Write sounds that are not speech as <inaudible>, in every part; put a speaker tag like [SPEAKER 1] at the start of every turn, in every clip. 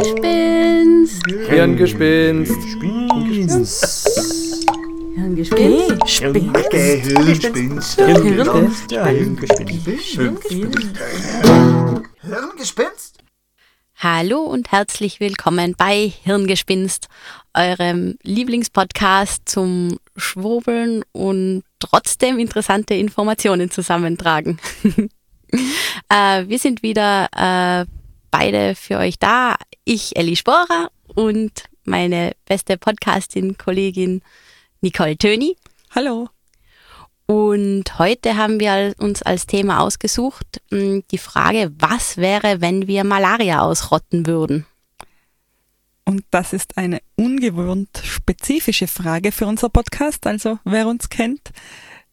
[SPEAKER 1] Gespinst.
[SPEAKER 2] Hirngespinst.
[SPEAKER 1] Hirngespinst.
[SPEAKER 3] Gehirngespinst.
[SPEAKER 2] Hirngespinst.
[SPEAKER 3] Hirngespinst?
[SPEAKER 1] Hallo und herzlich willkommen bei Hirngespinst, eurem Lieblingspodcast zum Schwurbeln und trotzdem interessante Informationen zusammentragen. <laughs> äh, wir sind wieder äh, beide für euch da. Ich, Elli Sporer und meine beste Podcastin-Kollegin Nicole Töni.
[SPEAKER 4] Hallo.
[SPEAKER 1] Und heute haben wir uns als Thema ausgesucht mh, die Frage, was wäre, wenn wir Malaria ausrotten würden?
[SPEAKER 4] Und das ist eine ungewohnt spezifische Frage für unser Podcast. Also wer uns kennt,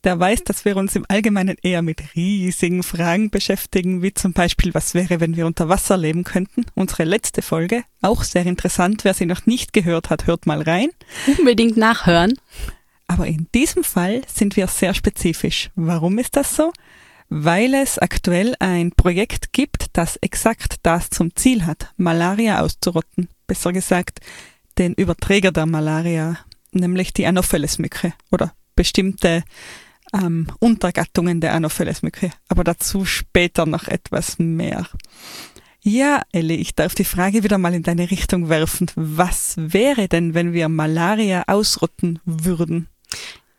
[SPEAKER 4] der weiß, dass wir uns im Allgemeinen eher mit riesigen Fragen beschäftigen, wie zum Beispiel, was wäre, wenn wir unter Wasser leben könnten. Unsere letzte Folge, auch sehr interessant. Wer sie noch nicht gehört hat, hört mal rein.
[SPEAKER 1] Unbedingt nachhören.
[SPEAKER 4] Aber in diesem Fall sind wir sehr spezifisch. Warum ist das so? Weil es aktuell ein Projekt gibt, das exakt das zum Ziel hat, Malaria auszurotten. Besser gesagt, den Überträger der Malaria, nämlich die Anopheles-Mücke oder bestimmte ähm, Untergattungen der Anopheles-Mücke. Aber dazu später noch etwas mehr. Ja, Elli, ich darf die Frage wieder mal in deine Richtung werfen. Was wäre denn, wenn wir Malaria ausrotten würden?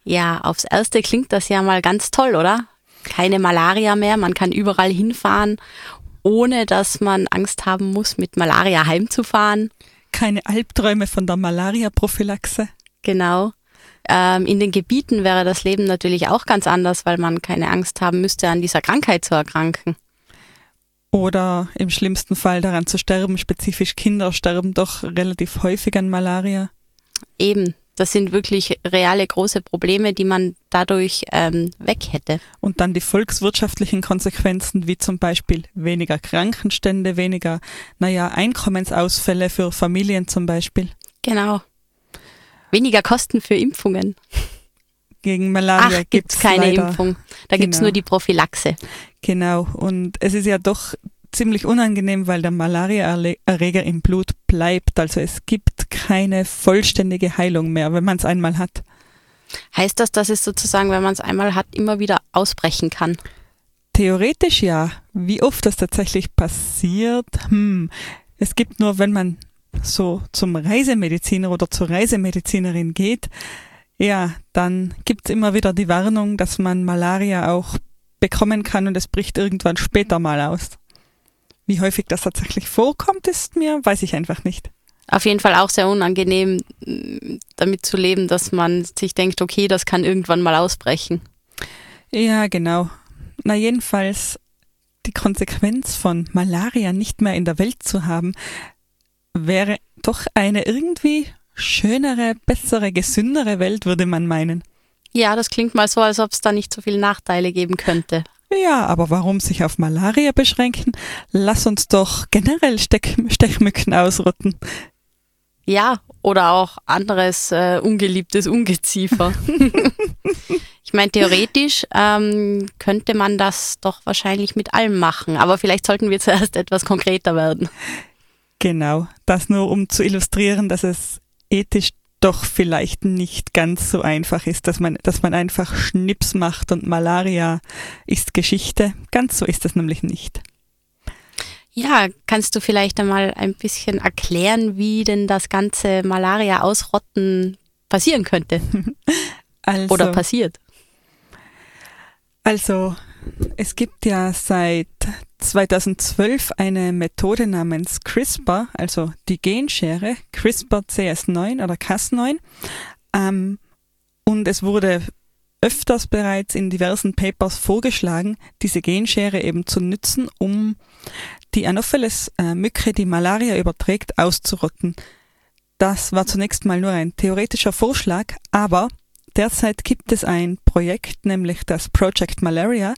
[SPEAKER 1] Ja, aufs Erste klingt das ja mal ganz toll, oder? Keine Malaria mehr, man kann überall hinfahren, ohne dass man Angst haben muss, mit Malaria heimzufahren.
[SPEAKER 4] Keine Albträume von der Malaria-Prophylaxe?
[SPEAKER 1] Genau. Ähm, in den Gebieten wäre das Leben natürlich auch ganz anders, weil man keine Angst haben müsste, an dieser Krankheit zu erkranken.
[SPEAKER 4] Oder im schlimmsten Fall daran zu sterben. Spezifisch Kinder sterben doch relativ häufig an Malaria.
[SPEAKER 1] Eben, das sind wirklich reale große Probleme, die man dadurch ähm, weg hätte.
[SPEAKER 4] Und dann die volkswirtschaftlichen Konsequenzen, wie zum Beispiel weniger Krankenstände, weniger, naja, Einkommensausfälle für Familien zum Beispiel.
[SPEAKER 1] Genau. Weniger Kosten für Impfungen.
[SPEAKER 4] Gegen Malaria
[SPEAKER 1] Ach, gibt's keine
[SPEAKER 4] leider.
[SPEAKER 1] Impfung. Da
[SPEAKER 4] Genau.
[SPEAKER 1] nur die Prophylaxe.
[SPEAKER 4] Genau. Und es ist ja doch ziemlich unangenehm, weil der Malaria-Erreger im Blut bleibt. Also es gibt keine vollständige Heilung mehr, wenn man es einmal hat.
[SPEAKER 1] Heißt das, dass es sozusagen, wenn man es einmal hat, immer wieder ausbrechen kann?
[SPEAKER 4] Theoretisch ja. Wie oft das tatsächlich passiert? Hm. Es gibt nur, wenn man so zum Reisemediziner oder zur Reisemedizinerin geht, ja, dann gibt's immer wieder die Warnung, dass man Malaria auch bekommen kann und es bricht irgendwann später mal aus. Wie häufig das tatsächlich vorkommt, ist mir, weiß ich einfach nicht.
[SPEAKER 1] Auf jeden Fall auch sehr unangenehm, damit zu leben, dass man sich denkt, okay, das kann irgendwann mal ausbrechen.
[SPEAKER 4] Ja, genau. Na jedenfalls, die Konsequenz von Malaria nicht mehr in der Welt zu haben, wäre doch eine irgendwie schönere, bessere, gesündere Welt, würde man meinen.
[SPEAKER 1] Ja, das klingt mal so, als ob es da nicht so viele Nachteile geben könnte.
[SPEAKER 4] Ja, aber warum sich auf Malaria beschränken? Lass uns doch generell Steck Stechmücken ausrotten.
[SPEAKER 1] Ja, oder auch anderes äh, ungeliebtes Ungeziefer. <laughs> ich meine, theoretisch ähm, könnte man das doch wahrscheinlich mit allem machen, aber vielleicht sollten wir <laughs> zuerst etwas konkreter werden.
[SPEAKER 4] Genau, das nur um zu illustrieren, dass es ethisch doch vielleicht nicht ganz so einfach ist, dass man, dass man einfach Schnips macht und Malaria ist Geschichte. Ganz so ist es nämlich nicht.
[SPEAKER 1] Ja, kannst du vielleicht einmal ein bisschen erklären, wie denn das ganze Malaria ausrotten passieren könnte <laughs>
[SPEAKER 4] Also,
[SPEAKER 1] oder passiert?
[SPEAKER 4] Also, es gibt ja seit 2012 eine Methode namens CRISPR, also die Genschere, CRISPR-Cas9 oder Cas9. Ähm, und es wurde öfters bereits in diversen Papers vorgeschlagen, diese Genschere eben zu nützen, um die Anopheles-Mücke, die Malaria überträgt, auszurotten. Das war zunächst mal nur ein theoretischer Vorschlag, aber derzeit gibt es ein Projekt, nämlich das Project Malaria,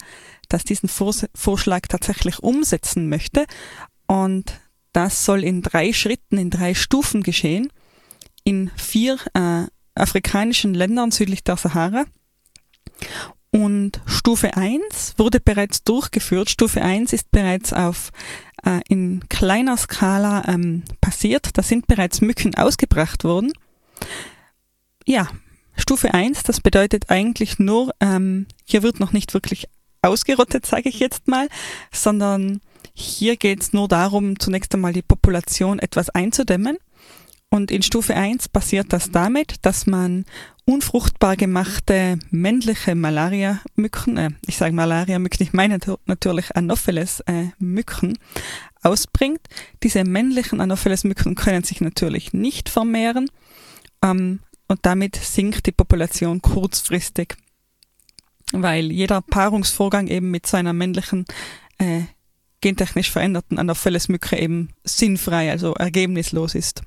[SPEAKER 4] das diesen Vors Vorschlag tatsächlich umsetzen möchte. Und das soll in drei Schritten, in drei Stufen geschehen, in vier äh, afrikanischen Ländern südlich der Sahara. Und Stufe 1 wurde bereits durchgeführt. Stufe 1 ist bereits auf äh, in kleiner Skala ähm, passiert. Da sind bereits Mücken ausgebracht worden. Ja, Stufe 1, das bedeutet eigentlich nur, ähm, hier wird noch nicht wirklich ausgerottet, sage ich jetzt mal, sondern hier geht es nur darum, zunächst einmal die Population etwas einzudämmen. Und in Stufe 1 passiert das damit, dass man unfruchtbar gemachte männliche Malaria-Mücken, äh, ich sage Malaria-Mücken, ich meine natürlich Anopheles-Mücken, äh, ausbringt. Diese männlichen Anopheles-Mücken können sich natürlich nicht vermehren ähm, und damit sinkt die Population kurzfristig, weil jeder Paarungsvorgang eben mit so einer männlichen äh, gentechnisch veränderten Anopheles-Mücke eben sinnfrei, also ergebnislos ist.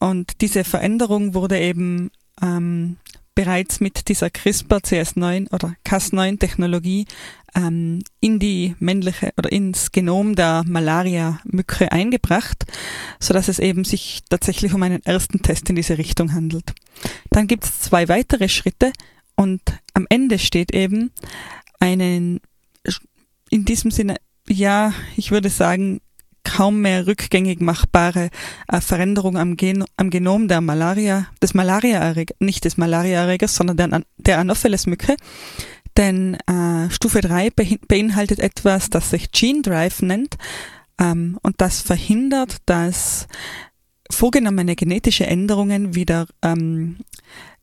[SPEAKER 4] Und diese Veränderung wurde eben ähm, bereits mit dieser CRISPR-Cas9 oder Cas9-Technologie ähm, in die männliche oder ins Genom der Malaria-Mücke eingebracht, so dass es eben sich tatsächlich um einen ersten Test in diese Richtung handelt. Dann gibt es zwei weitere Schritte und am Ende steht eben einen in diesem Sinne ja, ich würde sagen, kaum mehr rückgängig machbare äh, Veränderung am, Gen am Genom der Malaria, des Malariaerregers, nicht des Malariaerregers, sondern der, der Anopheles-Mücke. Denn äh, Stufe 3 beinhaltet etwas, das sich Gene Drive nennt ähm, und das verhindert, dass vorgenommene genetische Änderungen wieder ähm,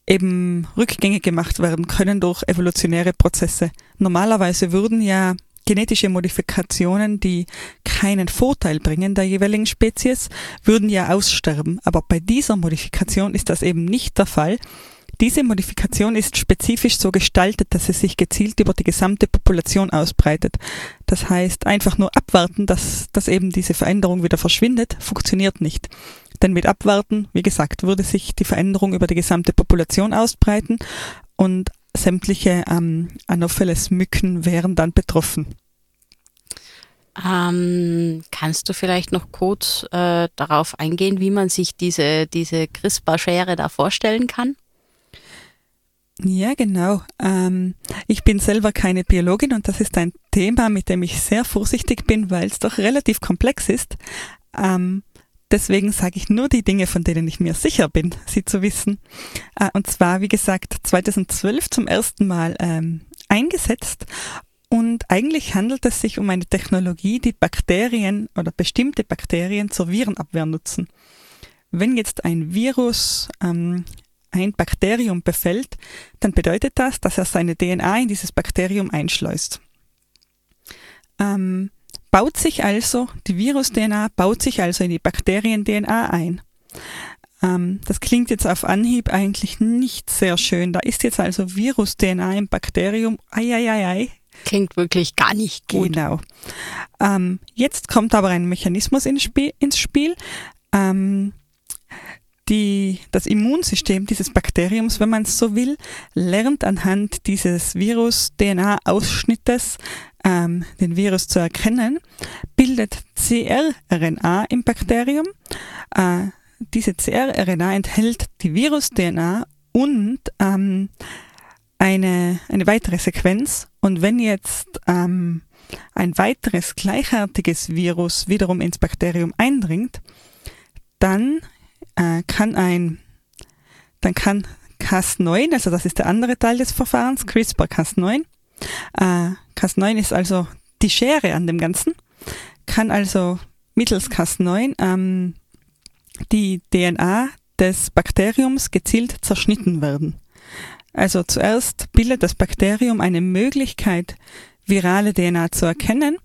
[SPEAKER 4] eben rückgängig gemacht werden können durch evolutionäre Prozesse. Normalerweise würden ja genetische Modifikationen, die keinen Vorteil bringen der jeweiligen Spezies, würden ja aussterben. Aber bei dieser Modifikation ist das eben nicht der Fall. Diese Modifikation ist spezifisch so gestaltet, dass es sich gezielt über die gesamte Population ausbreitet. Das heißt, einfach nur abwarten, dass, dass eben diese Veränderung wieder verschwindet, funktioniert nicht. Denn mit Abwarten, wie gesagt, würde sich die Veränderung über die gesamte Population ausbreiten und sämtliche ähm, Anopheles-Mücken wären dann betroffen.
[SPEAKER 1] Ähm, kannst du vielleicht noch kurz äh, darauf eingehen, wie man sich diese, diese CRISPR-Schere da vorstellen kann?
[SPEAKER 4] Ja, genau. Ähm, ich bin selber keine Biologin und das ist ein Thema, mit dem ich sehr vorsichtig bin, weil es doch relativ komplex ist. Ähm, deswegen sage ich nur die Dinge, von denen ich mir sicher bin, sie zu wissen. Äh, und zwar, wie gesagt, 2012 zum ersten Mal ähm, eingesetzt und eigentlich handelt es sich um eine Technologie, die Bakterien oder bestimmte Bakterien zur Virenabwehr nutzen. Wenn jetzt ein Virus ähm, ein Bakterium befällt, dann bedeutet das, dass er seine DNA in dieses Bakterium einschleust. Ähm, baut sich also, die Virus-DNA baut sich also in die Bakterien-DNA ein. Ähm, das klingt jetzt auf Anhieb eigentlich nicht sehr schön. Da ist jetzt also Virus-DNA im Bakterium. Eieiei,
[SPEAKER 1] Klingt wirklich gar nicht gut.
[SPEAKER 4] Genau. Ähm, jetzt kommt aber ein Mechanismus ins Spiel. Ins Spiel. Ähm, die, das Immunsystem dieses Bakteriums, wenn man es so will, lernt anhand dieses Virus-DNA-Ausschnittes ähm, den Virus zu erkennen, bildet CRRNA im Bakterium. Äh, diese CRRNA enthält die Virus-DNA und ähm, eine, eine weitere Sequenz. Und wenn jetzt ähm, ein weiteres gleichartiges Virus wiederum ins Bakterium eindringt, dann äh, kann ein, dann kann Cas9, also das ist der andere Teil des Verfahrens, CRISPR-Cas9. Äh, Cas9 ist also die Schere an dem Ganzen, kann also mittels Cas9 ähm, die DNA des Bakteriums gezielt zerschnitten werden. Also zuerst bildet das Bakterium eine Möglichkeit, virale DNA zu erkennen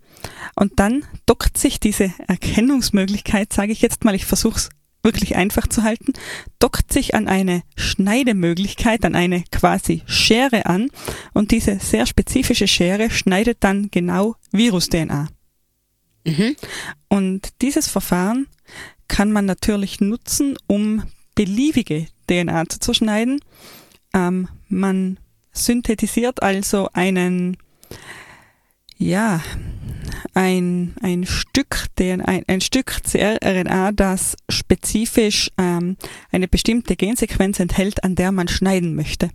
[SPEAKER 4] und dann dockt sich diese Erkennungsmöglichkeit, sage ich jetzt mal, ich versuche es wirklich einfach zu halten, dockt sich an eine Schneidemöglichkeit, an eine quasi Schere an und diese sehr spezifische Schere schneidet dann genau Virus-DNA. Mhm. Und dieses Verfahren kann man natürlich nutzen, um beliebige DNA zu zerschneiden ähm, man synthetisiert also einen, ja, ein, ein Stück, ein, ein Stück CRNA, das spezifisch ähm, eine bestimmte Gensequenz enthält, an der man schneiden möchte.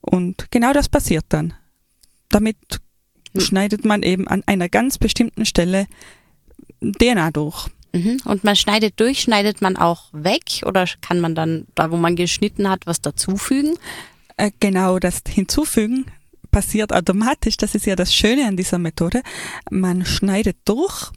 [SPEAKER 4] Und genau das passiert dann. Damit hm. schneidet man eben an einer ganz bestimmten Stelle DNA durch.
[SPEAKER 1] Mhm. Und man schneidet durch, schneidet man auch weg oder kann man dann, da wo man geschnitten hat, was dazufügen?
[SPEAKER 4] Äh, genau das Hinzufügen passiert automatisch. Das ist ja das Schöne an dieser Methode. Man schneidet durch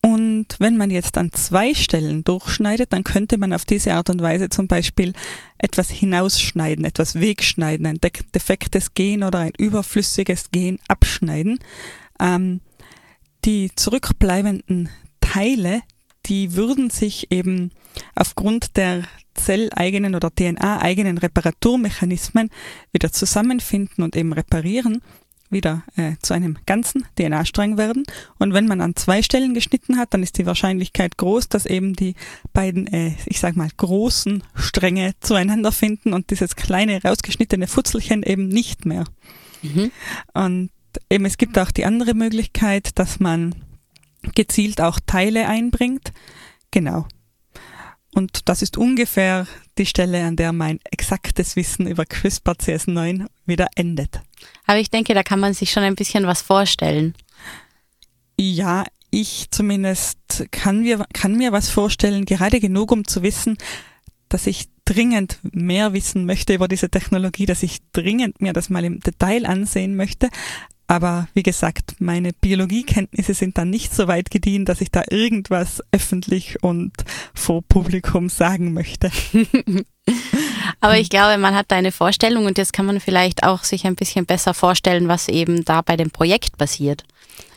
[SPEAKER 4] und wenn man jetzt an zwei Stellen durchschneidet, dann könnte man auf diese Art und Weise zum Beispiel etwas hinausschneiden, etwas wegschneiden, ein defektes Gen oder ein überflüssiges Gen abschneiden. Ähm, die zurückbleibenden Teile, die würden sich eben aufgrund der zelleigenen oder DNA-eigenen Reparaturmechanismen wieder zusammenfinden und eben reparieren, wieder äh, zu einem ganzen DNA-Strang werden. Und wenn man an zwei Stellen geschnitten hat, dann ist die Wahrscheinlichkeit groß, dass eben die beiden, äh, ich sag mal, großen Stränge zueinander finden und dieses kleine rausgeschnittene Futzelchen eben nicht mehr. Mhm. Und eben es gibt auch die andere Möglichkeit, dass man gezielt auch Teile einbringt. Genau. Und das ist ungefähr die Stelle, an der mein exaktes Wissen über CRISPR CS9 wieder endet.
[SPEAKER 1] Aber ich denke, da kann man sich schon ein bisschen was vorstellen.
[SPEAKER 4] Ja, ich zumindest kann mir, kann mir was vorstellen, gerade genug, um zu wissen, dass ich dringend mehr wissen möchte über diese Technologie, dass ich dringend mir das mal im Detail ansehen möchte. Aber wie gesagt, meine Biologiekenntnisse sind dann nicht so weit gediehen, dass ich da irgendwas öffentlich und vor Publikum sagen möchte. <laughs>
[SPEAKER 1] Aber ich glaube, man hat da eine Vorstellung und jetzt kann man vielleicht auch sich ein bisschen besser vorstellen, was eben da bei dem Projekt passiert.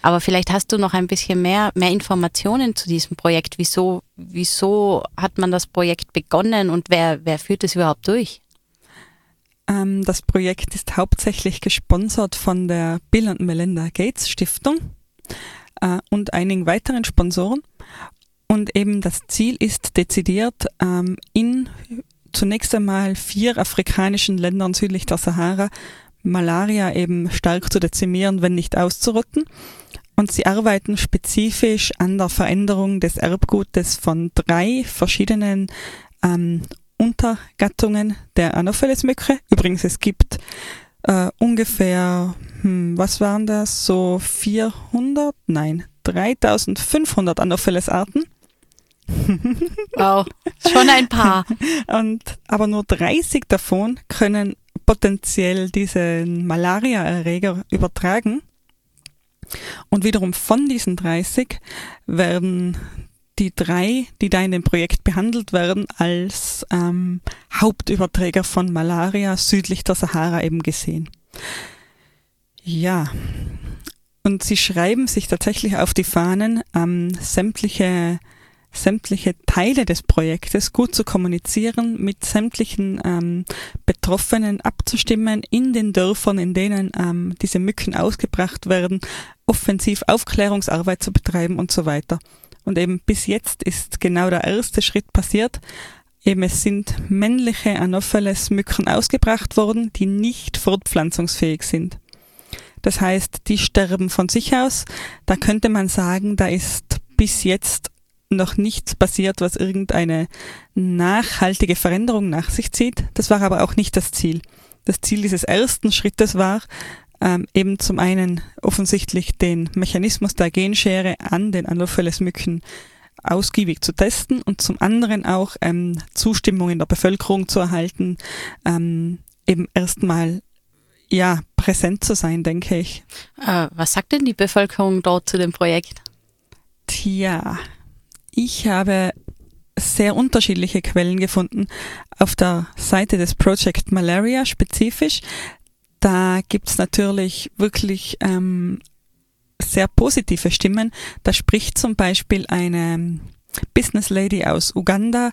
[SPEAKER 1] Aber vielleicht hast du noch ein bisschen mehr, mehr Informationen zu diesem Projekt. Wieso, wieso hat man das Projekt begonnen und wer, wer führt es überhaupt durch?
[SPEAKER 4] Ähm, das Projekt ist hauptsächlich gesponsert von der Bill und Melinda Gates Stiftung äh, und einigen weiteren Sponsoren. Und eben das Ziel ist dezidiert, ähm, in zunächst einmal vier afrikanischen Ländern südlich der Sahara Malaria eben stark zu dezimieren, wenn nicht auszurotten. Und sie arbeiten spezifisch an der Veränderung des Erbgutes von drei verschiedenen ähm, Untergattungen der Anopheles-Mücke. Übrigens, es gibt äh, ungefähr, hm, was waren das, so 400? Nein, 3500 Anopheles-Arten. <laughs>
[SPEAKER 1] Wow, schon ein paar.
[SPEAKER 4] Und, aber nur 30 davon können potenziell diesen Malaria-Erreger übertragen. Und wiederum von diesen 30 werden die drei, die da in dem Projekt behandelt werden, als ähm, Hauptüberträger von Malaria südlich der Sahara eben gesehen. Ja, und sie schreiben sich tatsächlich auf die Fahnen, ähm, sämtliche sämtliche Teile des Projektes gut zu kommunizieren, mit sämtlichen ähm, Betroffenen abzustimmen, in den Dörfern, in denen ähm, diese Mücken ausgebracht werden, offensiv Aufklärungsarbeit zu betreiben und so weiter. Und eben bis jetzt ist genau der erste Schritt passiert. Eben es sind männliche Anopheles-Mücken ausgebracht worden, die nicht fortpflanzungsfähig sind. Das heißt, die sterben von sich aus. Da könnte man sagen, da ist bis jetzt noch nichts passiert, was irgendeine nachhaltige Veränderung nach sich zieht. Das war aber auch nicht das Ziel. Das Ziel dieses ersten Schrittes war, ähm, eben zum einen offensichtlich den Mechanismus der Genschere an den Anopheles-Mücken ausgiebig zu testen und zum anderen auch ähm, Zustimmung in der Bevölkerung zu erhalten, ähm, eben erstmal ja präsent zu sein, denke ich.
[SPEAKER 1] Äh, was sagt denn die Bevölkerung dort zu dem Projekt?
[SPEAKER 4] Tja, ich habe sehr unterschiedliche Quellen gefunden. Auf der Seite des Project Malaria spezifisch da gibt's natürlich wirklich ähm, sehr positive Stimmen. Da spricht zum Beispiel eine Business Lady aus Uganda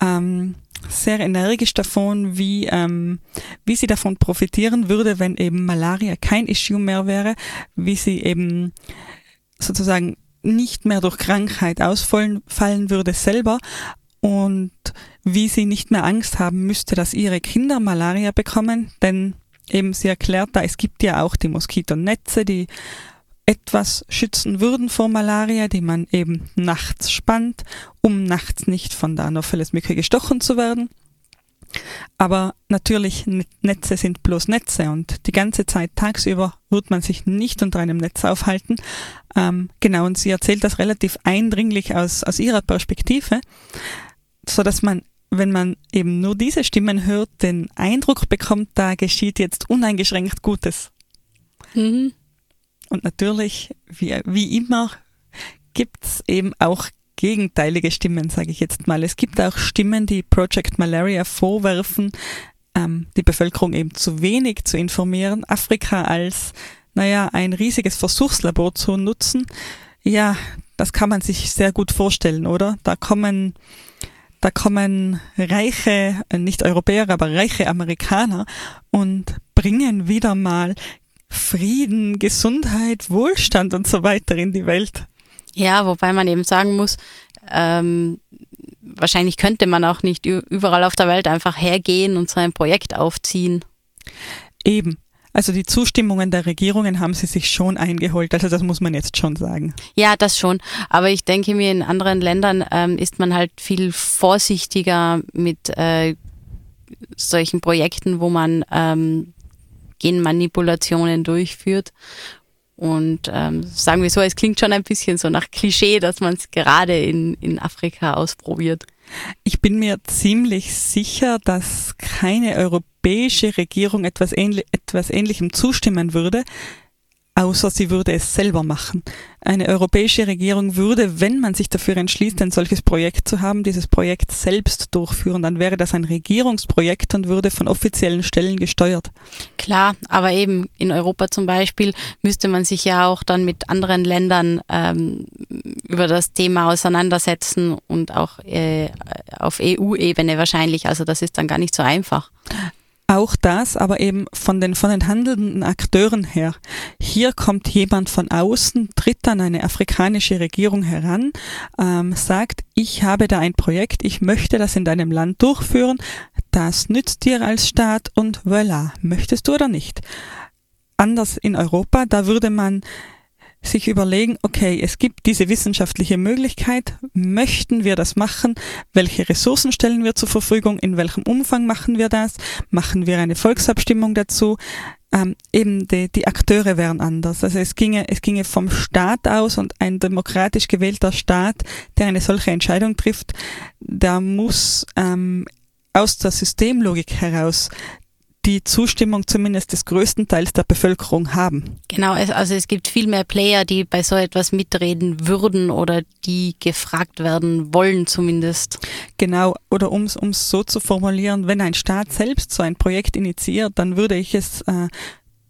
[SPEAKER 4] ähm, sehr energisch davon, wie, ähm, wie sie davon profitieren würde, wenn eben Malaria kein Issue mehr wäre, wie sie eben sozusagen nicht mehr durch Krankheit ausfallen fallen würde selber und wie sie nicht mehr Angst haben müsste, dass ihre Kinder Malaria bekommen, denn eben sie erklärt da, es gibt ja auch die Moskitonetze, die etwas schützen würden vor Malaria, die man eben nachts spannt, um nachts nicht von der Anopheles-Mücke gestochen zu werden. Aber natürlich, Netze sind bloß Netze und die ganze Zeit tagsüber wird man sich nicht unter einem Netz aufhalten. Ähm, genau, und sie erzählt das relativ eindringlich aus, aus ihrer Perspektive, so dass man, wenn man eben nur diese Stimmen hört, den Eindruck bekommt, da geschieht jetzt uneingeschränkt Gutes. Mhm. Und natürlich, wie, wie immer, gibt's eben auch gegenteilige Stimmen, sage ich jetzt mal. Es gibt auch Stimmen, die Project Malaria vorwerfen, ähm, die Bevölkerung eben zu wenig zu informieren, Afrika als, naja, ein riesiges Versuchslabor zu nutzen. Ja, das kann man sich sehr gut vorstellen, oder? Da kommen, da kommen reiche, äh, nicht Europäer, aber reiche Amerikaner und bringen wieder mal Frieden, Gesundheit, Wohlstand und so weiter in die Welt.
[SPEAKER 1] Ja, wobei man eben sagen muss, ähm, wahrscheinlich könnte man auch nicht überall auf der Welt einfach hergehen und so ein Projekt aufziehen.
[SPEAKER 4] Eben. Also die Zustimmungen der Regierungen haben sie sich schon eingeholt. Also das muss man jetzt schon sagen.
[SPEAKER 1] Ja, das schon. Aber ich denke mir, in anderen Ländern ähm, ist man halt viel vorsichtiger mit äh, solchen Projekten, wo man ähm, Genmanipulationen durchführt. Und ähm, sagen wir so, es klingt schon ein bisschen so nach Klischee, dass man es gerade in, in Afrika ausprobiert.
[SPEAKER 4] Ich bin mir ziemlich sicher, dass keine europäische Regierung etwas, ähnlich, etwas Ähnlichem zustimmen würde außer sie würde es selber machen. Eine europäische Regierung würde, wenn man sich dafür entschließt, ein solches Projekt zu haben, dieses Projekt selbst durchführen. Dann wäre das ein Regierungsprojekt und würde von offiziellen Stellen gesteuert.
[SPEAKER 1] Klar, aber eben in Europa zum Beispiel müsste man sich ja auch dann mit anderen Ländern ähm, über das Thema auseinandersetzen und auch äh, auf EU-Ebene wahrscheinlich. Also das ist dann gar nicht so einfach.
[SPEAKER 4] Auch das, aber eben von den, von den handelnden Akteuren her. Hier kommt jemand von außen, tritt an eine afrikanische Regierung heran, ähm, sagt, ich habe da ein Projekt, ich möchte das in deinem Land durchführen, das nützt dir als Staat und voilà, möchtest du oder nicht? Anders in Europa, da würde man sich überlegen, okay, es gibt diese wissenschaftliche Möglichkeit, möchten wir das machen? Welche Ressourcen stellen wir zur Verfügung? In welchem Umfang machen wir das? Machen wir eine Volksabstimmung dazu? Ähm, eben die, die Akteure wären anders. Also es ginge, es ginge vom Staat aus und ein demokratisch gewählter Staat, der eine solche Entscheidung trifft, da muss ähm, aus der Systemlogik heraus die Zustimmung zumindest des größten Teils der Bevölkerung haben.
[SPEAKER 1] Genau, also es gibt viel mehr Player, die bei so etwas mitreden würden oder die gefragt werden wollen zumindest.
[SPEAKER 4] Genau, oder um es so zu formulieren, wenn ein Staat selbst so ein Projekt initiiert, dann würde ich es äh,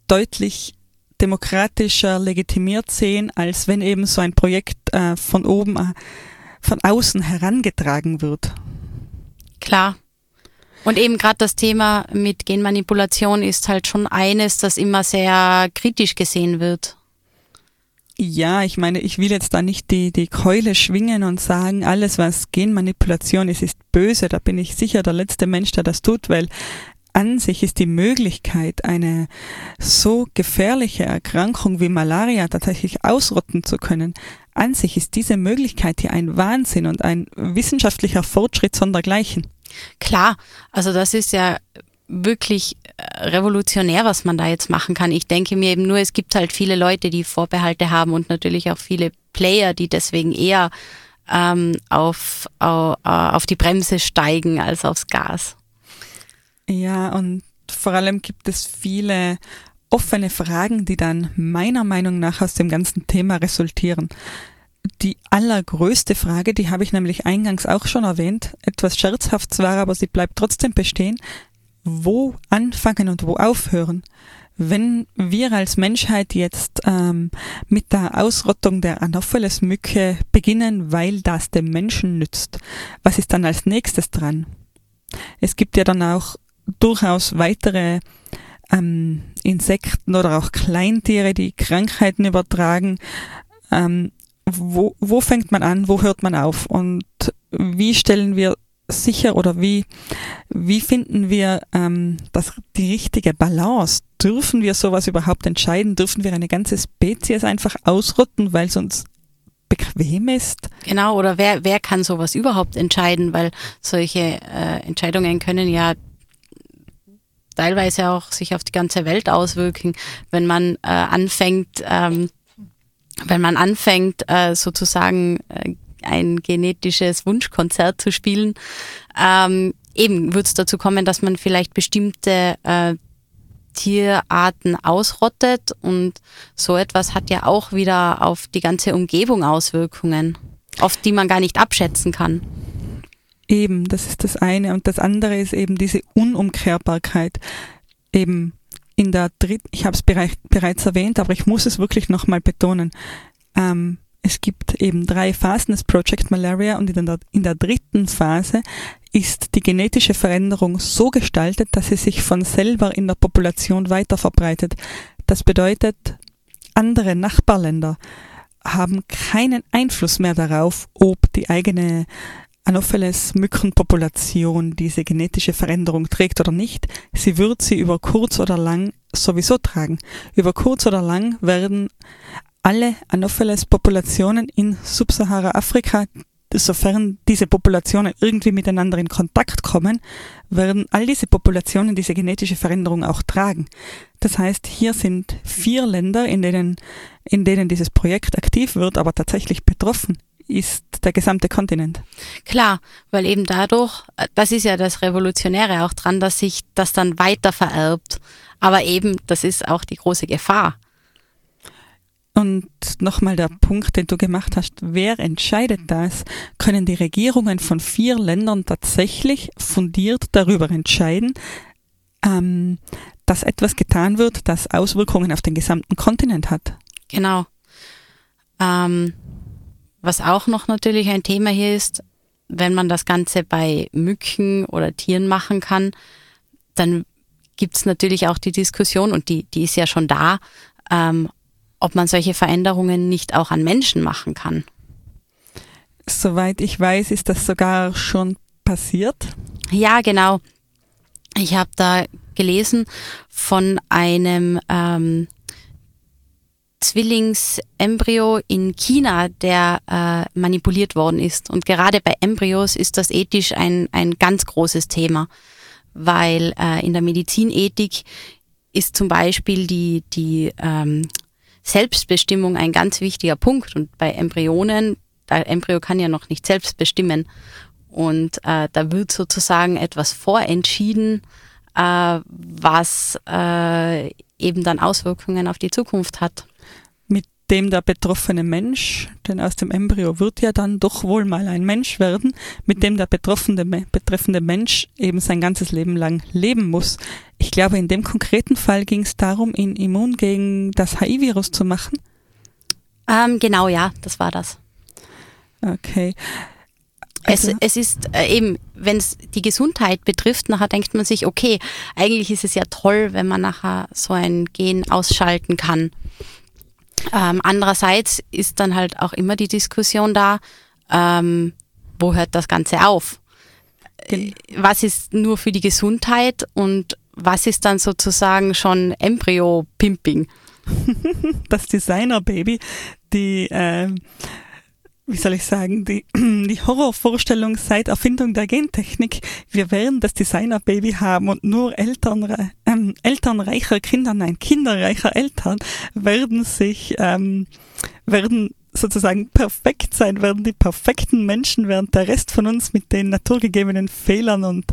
[SPEAKER 4] deutlich demokratischer legitimiert sehen, als wenn eben so ein Projekt äh, von oben, äh, von außen herangetragen wird.
[SPEAKER 1] Klar, und eben gerade das Thema mit Genmanipulation ist halt schon eines, das immer sehr kritisch gesehen wird.
[SPEAKER 4] Ja, ich meine, ich will jetzt da nicht die, die Keule schwingen und sagen, alles was Genmanipulation ist, ist böse. Da bin ich sicher der letzte Mensch, der das tut, weil an sich ist die Möglichkeit, eine so gefährliche Erkrankung wie Malaria tatsächlich ausrotten zu können, an sich ist diese Möglichkeit hier ein Wahnsinn und ein wissenschaftlicher Fortschritt sondergleichen.
[SPEAKER 1] Klar, also das ist ja wirklich äh, revolutionär, was man da jetzt machen kann. Ich denke mir eben nur, es gibt halt viele Leute, die Vorbehalte haben und natürlich auch viele Player, die deswegen eher ähm, auf, auf, auf die Bremse steigen als aufs Gas.
[SPEAKER 4] Ja, und vor allem gibt es viele offene Fragen, die dann meiner Meinung nach aus dem ganzen Thema resultieren die allergrößte Frage, die habe ich nämlich eingangs auch schon erwähnt, etwas scherzhaft zwar, aber sie bleibt trotzdem bestehen. Wo anfangen und wo aufhören? Wenn wir als Menschheit jetzt ähm, mit der Ausrottung der Anopheles-Mücke beginnen, weil das dem Menschen nützt, was ist dann als nächstes dran? Es gibt ja dann auch durchaus weitere ähm, Insekten oder auch Kleintiere, die Krankheiten übertragen. Ähm, wo, wo fängt man an, wo hört man auf und wie stellen wir sicher oder wie, wie finden wir ähm, das, die richtige Balance? Dürfen wir sowas überhaupt entscheiden? Dürfen wir eine ganze Spezies einfach ausrotten, weil es uns bequem ist?
[SPEAKER 1] Genau, oder wer, wer kann sowas überhaupt entscheiden? Weil solche äh, Entscheidungen können ja teilweise auch sich auf die ganze Welt auswirken, wenn man äh, anfängt, ähm, wenn man anfängt, äh, sozusagen äh, ein genetisches Wunschkonzert zu spielen, ähm, eben wird es dazu kommen, dass man vielleicht bestimmte äh, Tierarten ausrottet und so etwas hat ja auch wieder auf die ganze Umgebung Auswirkungen, auf die man gar nicht abschätzen kann.
[SPEAKER 4] Eben, das ist das eine. Und das andere ist eben diese Unumkehrbarkeit. Eben in der dritten, ich habe es bereits erwähnt, aber ich muss es wirklich nochmal betonen. Ähm, es gibt eben drei Phasen des Project Malaria und in der, in der dritten Phase ist die genetische Veränderung so gestaltet, dass sie sich von selber in der Population weiter verbreitet. Das bedeutet, andere Nachbarländer haben keinen Einfluss mehr darauf, ob die eigene Anopheles Mückenpopulation diese genetische Veränderung trägt oder nicht. Sie wird sie über kurz oder lang sowieso tragen. Über kurz oder lang werden alle Anopheles-Populationen in Subsahara-Afrika, sofern diese Populationen irgendwie miteinander in Kontakt kommen, werden all diese Populationen diese genetische Veränderung auch tragen. Das heißt, hier sind vier Länder, in denen, in denen dieses Projekt aktiv wird, aber tatsächlich betroffen ist der gesamte Kontinent.
[SPEAKER 1] Klar, weil eben dadurch, das ist ja das Revolutionäre auch dran, dass sich das dann weiter vererbt. Aber eben, das ist auch die große Gefahr.
[SPEAKER 4] Und nochmal der Punkt, den du gemacht hast, wer entscheidet das? Können die Regierungen von vier Ländern tatsächlich fundiert darüber entscheiden, ähm, dass etwas getan wird, das Auswirkungen auf den gesamten Kontinent hat?
[SPEAKER 1] Genau. Ähm, was auch noch natürlich ein Thema hier ist, wenn man das Ganze bei Mücken oder Tieren machen kann, dann gibt es natürlich auch die Diskussion, und die, die ist ja schon da, ähm, ob man solche Veränderungen nicht auch an Menschen machen kann.
[SPEAKER 4] Soweit ich weiß, ist das sogar schon passiert.
[SPEAKER 1] Ja, genau. Ich habe da gelesen von einem ähm, Zwillingsembryo in China, der äh, manipuliert worden ist. Und gerade bei Embryos ist das ethisch ein, ein ganz großes Thema, weil äh, in der Medizinethik ist zum Beispiel die, die ähm, Selbstbestimmung ein ganz wichtiger Punkt. Und bei Embryonen, der Embryo kann ja noch nicht selbst bestimmen. Und äh, da wird sozusagen etwas vorentschieden, äh, was äh, eben dann Auswirkungen auf die Zukunft hat
[SPEAKER 4] dem der betroffene Mensch, denn aus dem Embryo wird ja dann doch wohl mal ein Mensch werden, mit dem der betroffene, betreffende Mensch eben sein ganzes Leben lang leben muss. Ich glaube, in dem konkreten Fall ging es darum, ihn immun gegen das HIV-Virus zu machen.
[SPEAKER 1] Ähm, genau, ja, das war das.
[SPEAKER 4] Okay.
[SPEAKER 1] Also, es, es ist äh, eben, wenn es die Gesundheit betrifft, nachher denkt man sich, okay, eigentlich ist es ja toll, wenn man nachher so ein Gen ausschalten kann. Ähm, andererseits ist dann halt auch immer die Diskussion da, ähm, wo hört das Ganze auf? Äh, was ist nur für die Gesundheit und was ist dann sozusagen schon Embryo-Pimping? <laughs>
[SPEAKER 4] das Designer-Baby, die äh, wie soll ich sagen, die, <clears throat> die Horrorvorstellung seit Erfindung der Gentechnik, wir werden das Designer-Baby haben und nur Eltern, ähm, Eltern reicher Kinder, nein, Kinder reicher Eltern werden sich, ähm, werden sozusagen perfekt sein, werden die perfekten Menschen, während der Rest von uns mit den naturgegebenen Fehlern und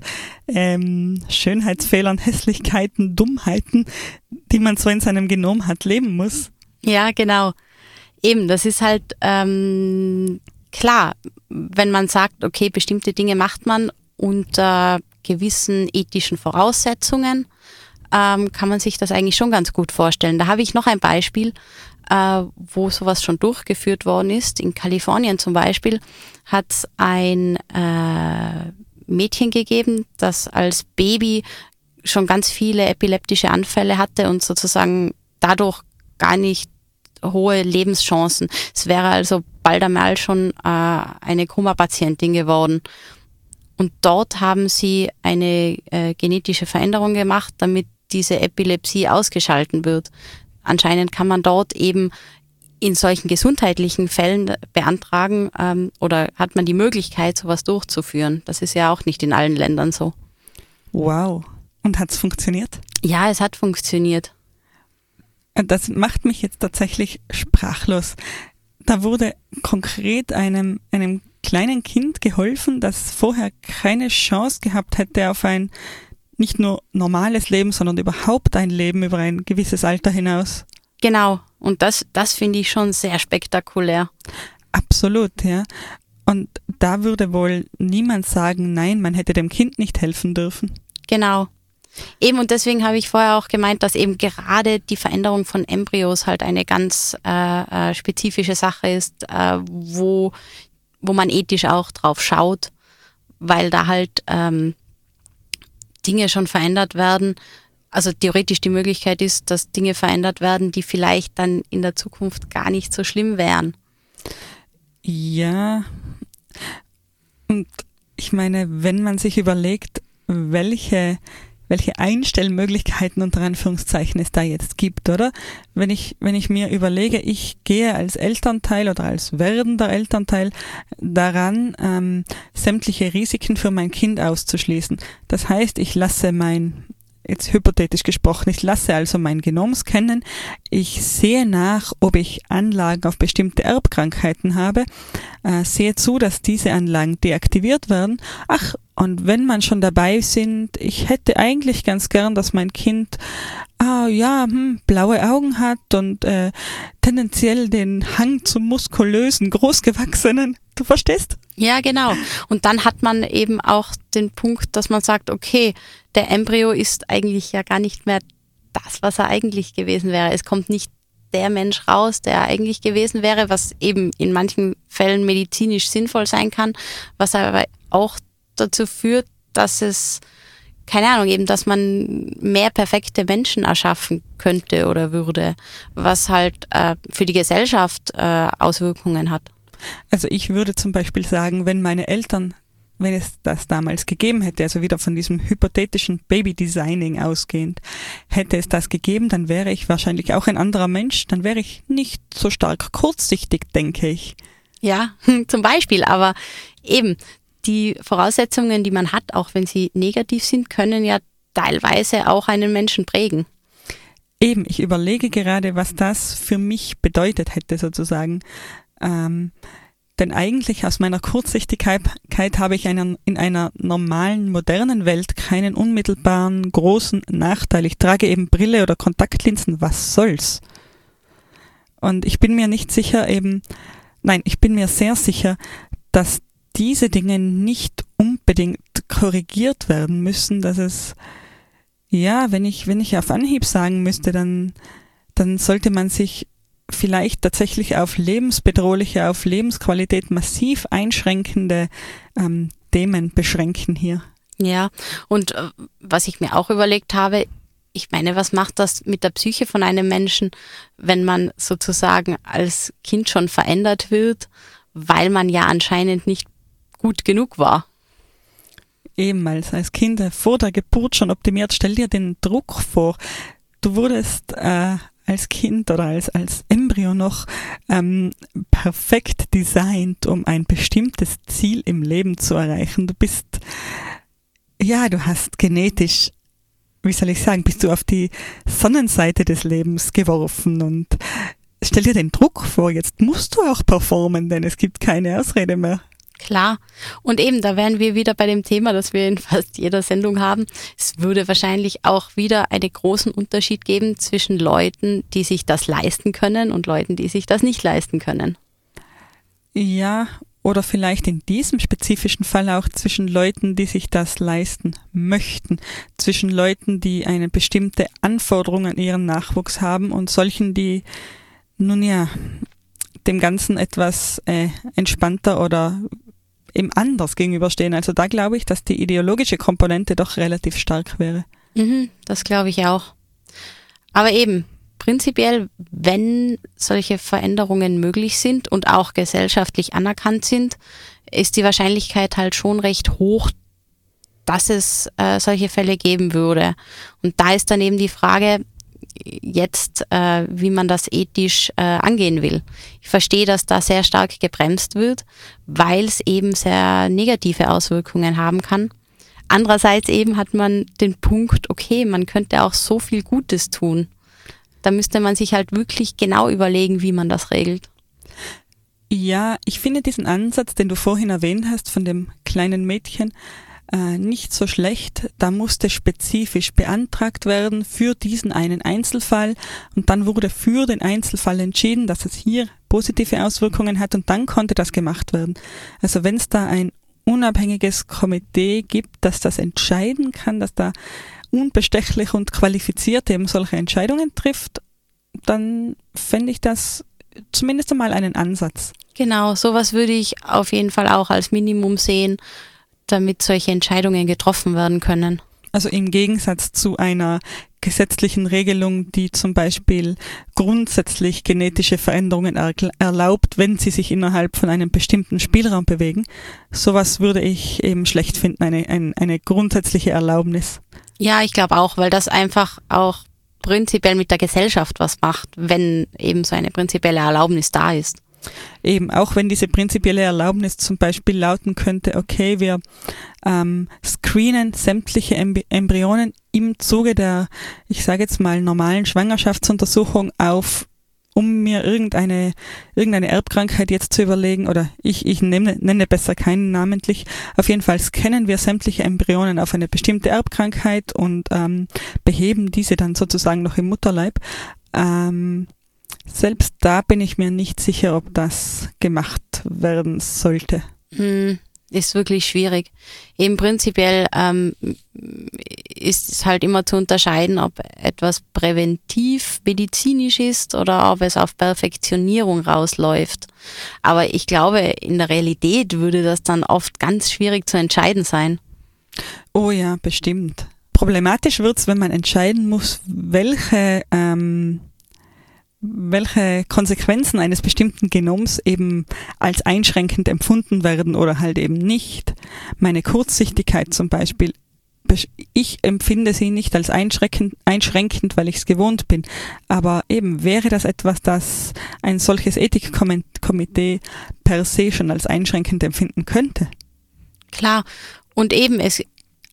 [SPEAKER 4] ähm, Schönheitsfehlern, Hässlichkeiten, Dummheiten, die man so in seinem Genom hat, leben muss.
[SPEAKER 1] Ja, genau. Eben, das ist halt ähm, klar, wenn man sagt, okay, bestimmte Dinge macht man unter gewissen ethischen Voraussetzungen, ähm, kann man sich das eigentlich schon ganz gut vorstellen. Da habe ich noch ein Beispiel, äh, wo sowas schon durchgeführt worden ist. In Kalifornien zum Beispiel hat es ein äh, Mädchen gegeben, das als Baby schon ganz viele epileptische Anfälle hatte und sozusagen dadurch gar nicht hohe Lebenschancen. Es wäre also bald einmal schon äh, eine Koma-Patientin geworden. Und dort haben sie eine äh, genetische Veränderung gemacht, damit diese Epilepsie ausgeschalten wird. Anscheinend kann man dort eben in solchen gesundheitlichen Fällen beantragen ähm, oder hat man die Möglichkeit, sowas durchzuführen. Das ist ja auch nicht in allen Ländern so.
[SPEAKER 4] Wow. Und hat es funktioniert?
[SPEAKER 1] Ja, es hat funktioniert.
[SPEAKER 4] Das macht mich jetzt tatsächlich sprachlos. Da wurde konkret einem, einem kleinen Kind geholfen, das vorher keine Chance gehabt hätte auf ein nicht nur normales Leben, sondern überhaupt ein Leben über ein gewisses Alter hinaus.
[SPEAKER 1] Genau. Und das, das finde ich schon sehr spektakulär.
[SPEAKER 4] Absolut, ja. Und da würde wohl niemand sagen, nein, man hätte dem Kind nicht helfen dürfen.
[SPEAKER 1] Genau. Eben und deswegen habe ich vorher auch gemeint, dass eben gerade die Veränderung von Embryos halt eine ganz äh, äh, spezifische Sache ist, äh, wo, wo man ethisch auch drauf schaut, weil da halt ähm, Dinge schon verändert werden. Also theoretisch die Möglichkeit ist, dass Dinge verändert werden, die vielleicht dann in der Zukunft gar nicht so schlimm wären.
[SPEAKER 4] Ja. Und ich meine, wenn man sich überlegt, welche welche Einstellmöglichkeiten unter Anführungszeichen es da jetzt gibt, oder? Wenn ich, wenn ich mir überlege, ich gehe als Elternteil oder als werdender Elternteil daran, ähm, sämtliche Risiken für mein Kind auszuschließen. Das heißt, ich lasse mein jetzt hypothetisch gesprochen, ich lasse also mein Genom scannen, ich sehe nach, ob ich Anlagen auf bestimmte Erbkrankheiten habe, äh, sehe zu, dass diese Anlagen deaktiviert werden. Ach, und wenn man schon dabei sind, ich hätte eigentlich ganz gern, dass mein Kind ah ja, hm, blaue Augen hat und äh, tendenziell den Hang zum muskulösen, großgewachsenen. Du verstehst?
[SPEAKER 1] Ja, genau. Und dann hat man eben auch den Punkt, dass man sagt, okay, der Embryo ist eigentlich ja gar nicht mehr das, was er eigentlich gewesen wäre. Es kommt nicht der Mensch raus, der er eigentlich gewesen wäre, was eben in manchen Fällen medizinisch sinnvoll sein kann, was aber auch dazu führt, dass es keine Ahnung, eben, dass man mehr perfekte Menschen erschaffen könnte oder würde, was halt äh, für die Gesellschaft äh, Auswirkungen hat.
[SPEAKER 4] Also ich würde zum Beispiel sagen, wenn meine Eltern, wenn es das damals gegeben hätte, also wieder von diesem hypothetischen Baby-Designing ausgehend, hätte es das gegeben, dann wäre ich wahrscheinlich auch ein anderer Mensch, dann wäre ich nicht so stark kurzsichtig, denke ich.
[SPEAKER 1] Ja, <laughs> zum Beispiel, aber eben, die Voraussetzungen, die man hat, auch wenn sie negativ sind, können ja teilweise auch einen Menschen prägen.
[SPEAKER 4] Eben, ich überlege gerade, was das für mich bedeutet hätte sozusagen. Ähm, denn eigentlich aus meiner Kurzsichtigkeit habe ich einen, in einer normalen, modernen Welt keinen unmittelbaren, großen Nachteil. Ich trage eben Brille oder Kontaktlinsen, was soll's? Und ich bin mir nicht sicher eben, nein, ich bin mir sehr sicher, dass diese Dinge nicht unbedingt korrigiert werden müssen, dass es, ja, wenn ich, wenn ich auf Anhieb sagen müsste, dann, dann sollte man sich vielleicht tatsächlich auf lebensbedrohliche, auf Lebensqualität massiv einschränkende ähm, Themen beschränken hier.
[SPEAKER 1] Ja, und äh, was ich mir auch überlegt habe, ich meine, was macht das mit der Psyche von einem Menschen, wenn man sozusagen als Kind schon verändert wird, weil man ja anscheinend nicht gut genug war.
[SPEAKER 4] Ebenfalls als Kind vor der Geburt schon optimiert. Stell dir den Druck vor. Du wurdest äh, als Kind oder als, als Embryo noch ähm, perfekt designt, um ein bestimmtes Ziel im Leben zu erreichen. Du bist, ja, du hast genetisch, wie soll ich sagen, bist du auf die Sonnenseite des Lebens geworfen und stell dir den Druck vor, jetzt musst du auch performen, denn es gibt keine Ausrede mehr.
[SPEAKER 1] Klar. Und eben, da wären wir wieder bei dem Thema, das wir in fast jeder Sendung haben. Es würde wahrscheinlich auch wieder einen großen Unterschied geben zwischen Leuten, die sich das leisten können und Leuten, die sich das nicht leisten können.
[SPEAKER 4] Ja, oder vielleicht in diesem spezifischen Fall auch zwischen Leuten, die sich das leisten möchten, zwischen Leuten, die eine bestimmte Anforderung an ihren Nachwuchs haben und solchen, die, nun ja, dem Ganzen etwas äh, entspannter oder eben anders gegenüberstehen. Also da glaube ich, dass die ideologische Komponente doch relativ stark wäre.
[SPEAKER 1] Mhm, das glaube ich auch. Aber eben, prinzipiell, wenn solche Veränderungen möglich sind und auch gesellschaftlich anerkannt sind, ist die Wahrscheinlichkeit halt schon recht hoch, dass es äh, solche Fälle geben würde. Und da ist dann eben die Frage, jetzt, äh, wie man das ethisch äh, angehen will. Ich verstehe, dass da sehr stark gebremst wird, weil es eben sehr negative Auswirkungen haben kann. andererseits eben hat man den Punkt, okay, man könnte auch so viel Gutes tun. Da müsste man sich halt wirklich genau überlegen, wie man das regelt.
[SPEAKER 4] Ja, ich finde diesen Ansatz, den du vorhin erwähnt hast, von dem kleinen Mädchen, äh, nicht so schlecht. Da musste spezifisch beantragt werden für diesen einen Einzelfall und dann wurde für den Einzelfall entschieden, dass es hier positive Auswirkungen hat und dann konnte das gemacht werden. Also wenn es da ein unabhängiges Komitee gibt, das das entscheiden kann, dass da unbestechlich und qualifiziert eben solche Entscheidungen trifft, dann fände ich das zumindest einmal einen Ansatz.
[SPEAKER 1] Genau, sowas würde ich auf jeden Fall auch als Minimum sehen, damit solche Entscheidungen getroffen werden können.
[SPEAKER 4] Also im Gegensatz zu einer gesetzlichen Regelung, die zum Beispiel grundsätzlich genetische Veränderungen erlaubt, wenn sie sich innerhalb von einem bestimmten Spielraum bewegen. Sowas würde ich eben schlecht finden, eine, eine, eine grundsätzliche Erlaubnis.
[SPEAKER 1] Ja, ich glaube auch, weil das einfach auch prinzipiell mit der Gesellschaft was macht, wenn eben so eine prinzipielle Erlaubnis da ist.
[SPEAKER 4] Eben, auch wenn diese prinzipielle Erlaubnis zum Beispiel lauten könnte, okay, wir ähm, screenen sämtliche Embryonen im Zuge der, ich sage jetzt mal, normalen Schwangerschaftsuntersuchung auf, um mir irgendeine, irgendeine Erbkrankheit jetzt zu überlegen, oder ich, ich nenne, nenne besser keinen namentlich. Auf jeden Fall scannen wir sämtliche Embryonen auf eine bestimmte Erbkrankheit und ähm, beheben diese dann sozusagen noch im Mutterleib. Ähm, selbst da bin ich mir nicht sicher, ob das gemacht werden sollte.
[SPEAKER 1] Hm, ist wirklich schwierig. Eben prinzipiell ähm, ist es halt immer zu unterscheiden, ob etwas präventiv medizinisch ist oder ob es auf Perfektionierung rausläuft. Aber ich glaube, in der Realität würde das dann oft ganz schwierig zu entscheiden sein.
[SPEAKER 4] Oh ja, bestimmt. Problematisch wird's, wenn man entscheiden muss, welche ähm, welche Konsequenzen eines bestimmten Genoms eben als einschränkend empfunden werden oder halt eben nicht. Meine Kurzsichtigkeit zum Beispiel, ich empfinde sie nicht als einschränkend, einschränkend weil ich es gewohnt bin. Aber eben wäre das etwas, das ein solches Ethikkomitee per se schon als einschränkend empfinden könnte.
[SPEAKER 1] Klar. Und eben, es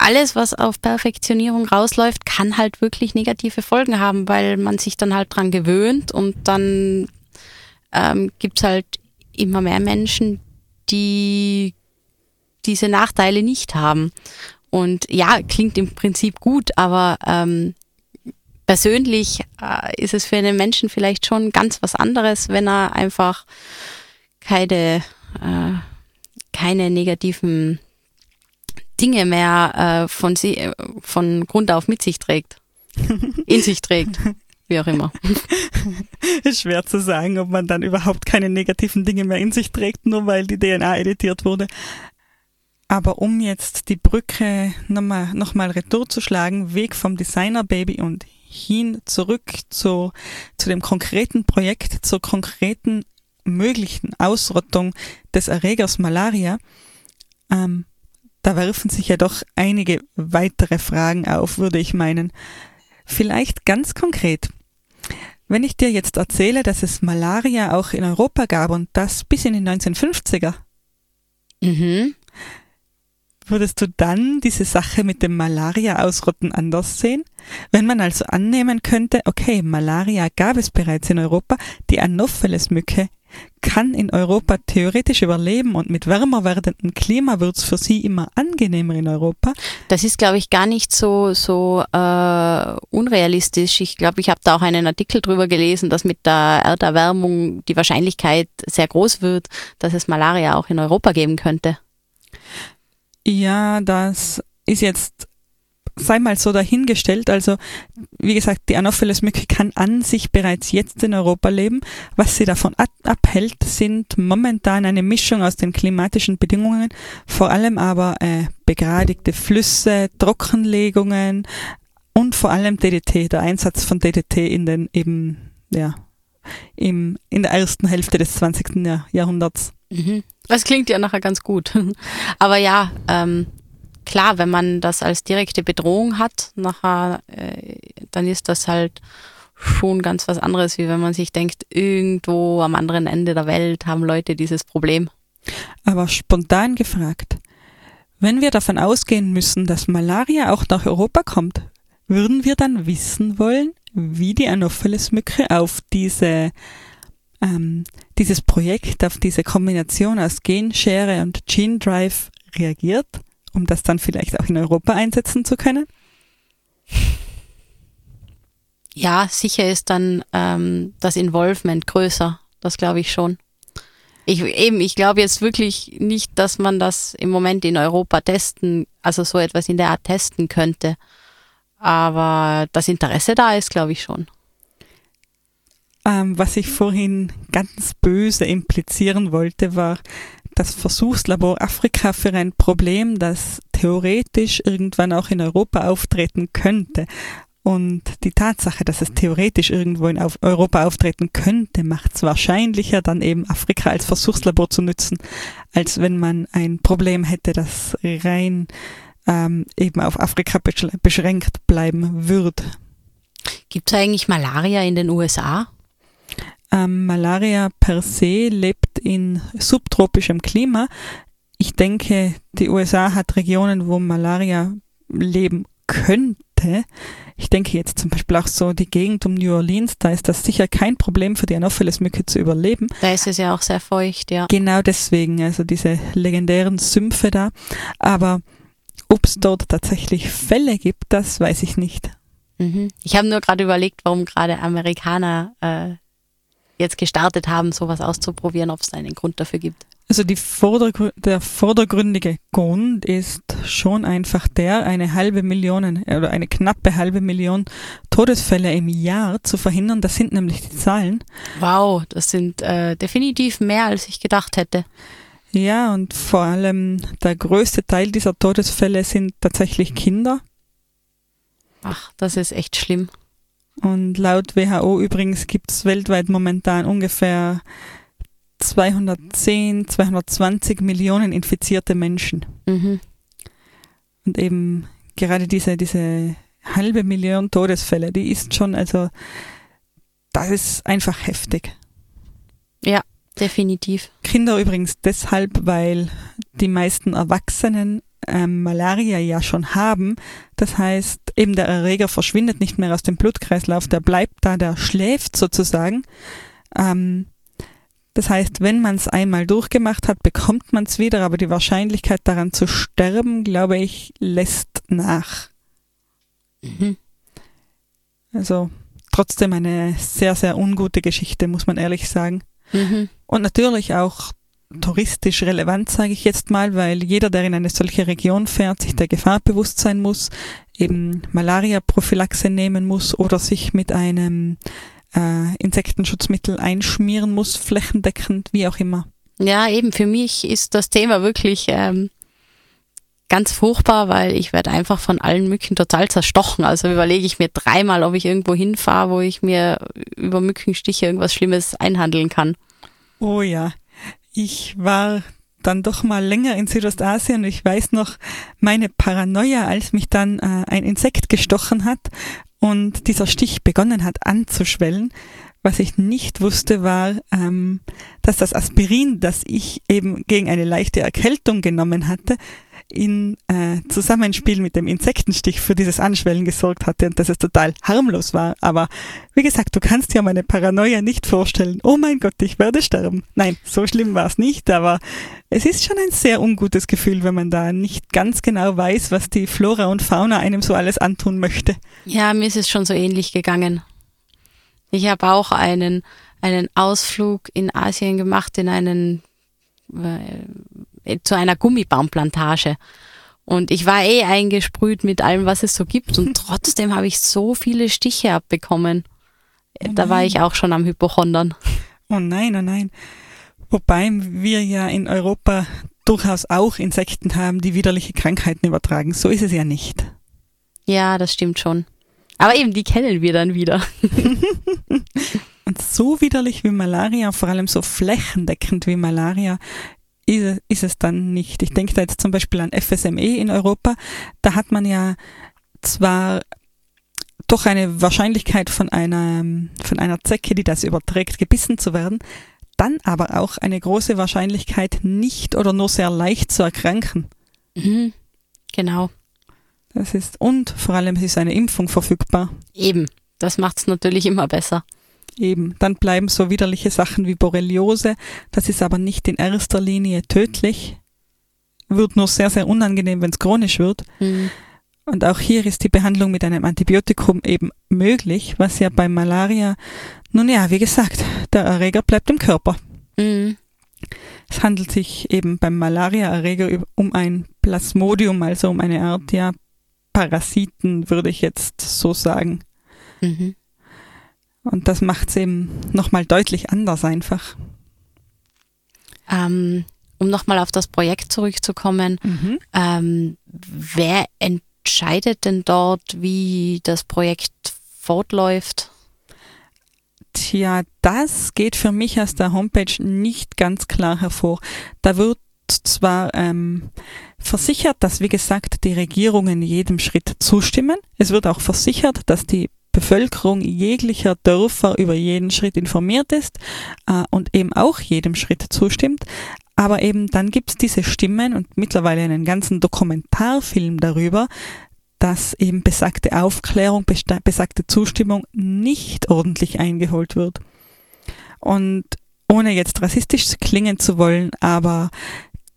[SPEAKER 1] alles, was auf Perfektionierung rausläuft, kann halt wirklich negative Folgen haben, weil man sich dann halt dran gewöhnt und dann ähm, gibt halt immer mehr Menschen, die diese Nachteile nicht haben. Und ja, klingt im Prinzip gut, aber ähm, persönlich äh, ist es für einen Menschen vielleicht schon ganz was anderes, wenn er einfach keine, äh, keine negativen Dinge mehr äh, von, sie, äh, von Grund auf mit sich trägt. In sich <laughs> trägt. Wie auch immer. <laughs>
[SPEAKER 4] Schwer zu sagen, ob man dann überhaupt keine negativen Dinge mehr in sich trägt, nur weil die DNA editiert wurde. Aber um jetzt die Brücke nochmal noch mal retour zu schlagen, Weg vom Designer-Baby und hin zurück zu, zu dem konkreten Projekt, zur konkreten möglichen Ausrottung des Erregers Malaria, ähm, da werfen sich ja doch einige weitere Fragen auf, würde ich meinen. Vielleicht ganz konkret. Wenn ich dir jetzt erzähle, dass es Malaria auch in Europa gab und das bis in die 1950er, mhm. würdest du dann diese Sache mit dem Malaria-Ausrotten anders sehen? Wenn man also annehmen könnte, okay, Malaria gab es bereits in Europa, die Anopheles-Mücke kann in Europa theoretisch überleben und mit wärmer werdendem Klima wird es für sie immer angenehmer in Europa.
[SPEAKER 1] Das ist, glaube ich, gar nicht so, so äh, unrealistisch. Ich glaube, ich habe da auch einen Artikel drüber gelesen, dass mit der Erderwärmung die Wahrscheinlichkeit sehr groß wird, dass es Malaria auch in Europa geben könnte.
[SPEAKER 4] Ja, das ist jetzt sei mal so dahingestellt. Also, wie gesagt, die Anopheles-Mücke kann an sich bereits jetzt in Europa leben. Was sie davon abhält, sind momentan eine Mischung aus den klimatischen Bedingungen, vor allem aber äh, begradigte Flüsse, Trockenlegungen und vor allem DDT, der Einsatz von DDT in den eben, ja, im, in der ersten Hälfte des 20. Jahr, Jahrhunderts.
[SPEAKER 1] Mhm. Das klingt ja nachher ganz gut. <laughs> Aber ja, ähm, klar, wenn man das als direkte Bedrohung hat, nachher, äh, dann ist das halt schon ganz was anderes, wie wenn man sich denkt, irgendwo am anderen Ende der Welt haben Leute dieses Problem.
[SPEAKER 4] Aber spontan gefragt, Wenn wir davon ausgehen müssen, dass Malaria auch nach Europa kommt, würden wir dann wissen wollen, wie die Anopheles-Mücke auf diese, ähm, dieses Projekt, auf diese Kombination aus Genschere und Gene Drive reagiert, um das dann vielleicht auch in Europa einsetzen zu können?
[SPEAKER 1] Ja, sicher ist dann ähm, das Involvement größer. Das glaube ich schon. Ich, eben, ich glaube jetzt wirklich nicht, dass man das im Moment in Europa testen, also so etwas in der Art testen könnte. Aber das Interesse da ist, glaube ich schon.
[SPEAKER 4] Ähm, was ich vorhin ganz böse implizieren wollte, war das Versuchslabor Afrika für ein Problem, das theoretisch irgendwann auch in Europa auftreten könnte. Und die Tatsache, dass es theoretisch irgendwo in Europa auftreten könnte, macht es wahrscheinlicher, dann eben Afrika als Versuchslabor zu nutzen, als wenn man ein Problem hätte, das rein ähm, eben auf Afrika beschränkt bleiben würde.
[SPEAKER 1] Gibt es eigentlich Malaria in den USA?
[SPEAKER 4] Ähm, Malaria per se lebt in subtropischem Klima. Ich denke, die USA hat Regionen, wo Malaria leben könnte. Ich denke jetzt zum Beispiel auch so die Gegend um New Orleans, da ist das sicher kein Problem für die Anopheles-Mücke zu überleben.
[SPEAKER 1] Da ist es ja auch sehr feucht, ja.
[SPEAKER 4] Genau deswegen, also diese legendären Sümpfe da. Aber ob es dort tatsächlich Fälle gibt, das weiß ich nicht.
[SPEAKER 1] Mhm. Ich habe nur gerade überlegt, warum gerade Amerikaner äh, jetzt gestartet haben, sowas auszuprobieren, ob es einen Grund dafür gibt.
[SPEAKER 4] Also die Vordergr der vordergründige Grund ist schon einfach der, eine halbe Million oder eine knappe halbe Million Todesfälle im Jahr zu verhindern. Das sind nämlich die Zahlen.
[SPEAKER 1] Wow, das sind äh, definitiv mehr, als ich gedacht hätte.
[SPEAKER 4] Ja, und vor allem der größte Teil dieser Todesfälle sind tatsächlich Kinder.
[SPEAKER 1] Ach, das ist echt schlimm.
[SPEAKER 4] Und laut WHO übrigens gibt es weltweit momentan ungefähr 210, 220 Millionen infizierte Menschen.
[SPEAKER 1] Mhm.
[SPEAKER 4] Und eben gerade diese, diese halbe Million Todesfälle, die ist schon, also, das ist einfach heftig.
[SPEAKER 1] Ja, definitiv.
[SPEAKER 4] Kinder übrigens deshalb, weil die meisten Erwachsenen ähm, Malaria ja schon haben. Das heißt, eben der Erreger verschwindet nicht mehr aus dem Blutkreislauf, der bleibt da, der schläft sozusagen. Ähm, das heißt, wenn man es einmal durchgemacht hat, bekommt man es wieder, aber die Wahrscheinlichkeit daran zu sterben, glaube ich, lässt nach.
[SPEAKER 1] Mhm.
[SPEAKER 4] Also trotzdem eine sehr, sehr ungute Geschichte, muss man ehrlich sagen.
[SPEAKER 1] Mhm.
[SPEAKER 4] Und natürlich auch touristisch relevant, sage ich jetzt mal, weil jeder, der in eine solche Region fährt, sich der Gefahr bewusst sein muss, eben Malaria-Prophylaxe nehmen muss oder sich mit einem äh, Insektenschutzmittel einschmieren muss, flächendeckend, wie auch immer.
[SPEAKER 1] Ja, eben für mich ist das Thema wirklich ähm, ganz furchtbar, weil ich werde einfach von allen Mücken total zerstochen. Also überlege ich mir dreimal, ob ich irgendwo hinfahre, wo ich mir über Mückenstiche irgendwas Schlimmes einhandeln kann.
[SPEAKER 4] Oh ja, ich war dann doch mal länger in Südostasien ich weiß noch meine Paranoia, als mich dann äh, ein Insekt gestochen hat und dieser Stich begonnen hat anzuschwellen. Was ich nicht wusste, war, ähm, dass das Aspirin, das ich eben gegen eine leichte Erkältung genommen hatte, in äh, Zusammenspiel mit dem Insektenstich für dieses Anschwellen gesorgt hatte und dass es total harmlos war. Aber wie gesagt, du kannst dir meine Paranoia nicht vorstellen. Oh mein Gott, ich werde sterben. Nein, so schlimm war es nicht, aber es ist schon ein sehr ungutes Gefühl, wenn man da nicht ganz genau weiß, was die Flora und Fauna einem so alles antun möchte.
[SPEAKER 1] Ja, mir ist es schon so ähnlich gegangen. Ich habe auch einen, einen Ausflug in Asien gemacht, in einen äh, zu einer Gummibaumplantage. Und ich war eh eingesprüht mit allem, was es so gibt. Und <laughs> trotzdem habe ich so viele Stiche abbekommen.
[SPEAKER 4] Oh
[SPEAKER 1] da war ich auch schon am Hypochondern.
[SPEAKER 4] Oh nein, oh nein. Wobei wir ja in Europa durchaus auch Insekten haben, die widerliche Krankheiten übertragen. So ist es ja nicht.
[SPEAKER 1] Ja, das stimmt schon. Aber eben, die kennen wir dann wieder. <laughs>
[SPEAKER 4] Und so widerlich wie Malaria, vor allem so flächendeckend wie Malaria, ist, ist es dann nicht. Ich denke da jetzt zum Beispiel an FSME in Europa. Da hat man ja zwar doch eine Wahrscheinlichkeit von einer, von einer Zecke, die das überträgt, gebissen zu werden, dann aber auch eine große Wahrscheinlichkeit, nicht oder nur sehr leicht zu erkranken.
[SPEAKER 1] Mhm. Genau.
[SPEAKER 4] Das ist, und vor allem ist eine Impfung verfügbar.
[SPEAKER 1] Eben. Das macht es natürlich immer besser.
[SPEAKER 4] Eben. Dann bleiben so widerliche Sachen wie Borreliose. Das ist aber nicht in erster Linie tödlich. Wird nur sehr, sehr unangenehm, wenn es chronisch wird.
[SPEAKER 1] Mhm.
[SPEAKER 4] Und auch hier ist die Behandlung mit einem Antibiotikum eben möglich, was ja bei Malaria, nun ja, wie gesagt, der Erreger bleibt im Körper.
[SPEAKER 1] Mhm.
[SPEAKER 4] Es handelt sich eben beim Malaria-Erreger um ein Plasmodium, also um eine Art, ja, Parasiten, würde ich jetzt so sagen.
[SPEAKER 1] Mhm.
[SPEAKER 4] Und das macht es eben nochmal deutlich anders einfach.
[SPEAKER 1] Ähm, um nochmal auf das Projekt zurückzukommen, ähm, wer entscheidet denn dort, wie das Projekt fortläuft?
[SPEAKER 4] Tja, das geht für mich aus der Homepage nicht ganz klar hervor. Da wird zwar ähm, versichert, dass, wie gesagt, die Regierungen jedem Schritt zustimmen. Es wird auch versichert, dass die Bevölkerung jeglicher Dörfer über jeden Schritt informiert ist äh, und eben auch jedem Schritt zustimmt. Aber eben dann gibt es diese Stimmen und mittlerweile einen ganzen Dokumentarfilm darüber, dass eben besagte Aufklärung, besagte Zustimmung nicht ordentlich eingeholt wird. Und ohne jetzt rassistisch klingen zu wollen, aber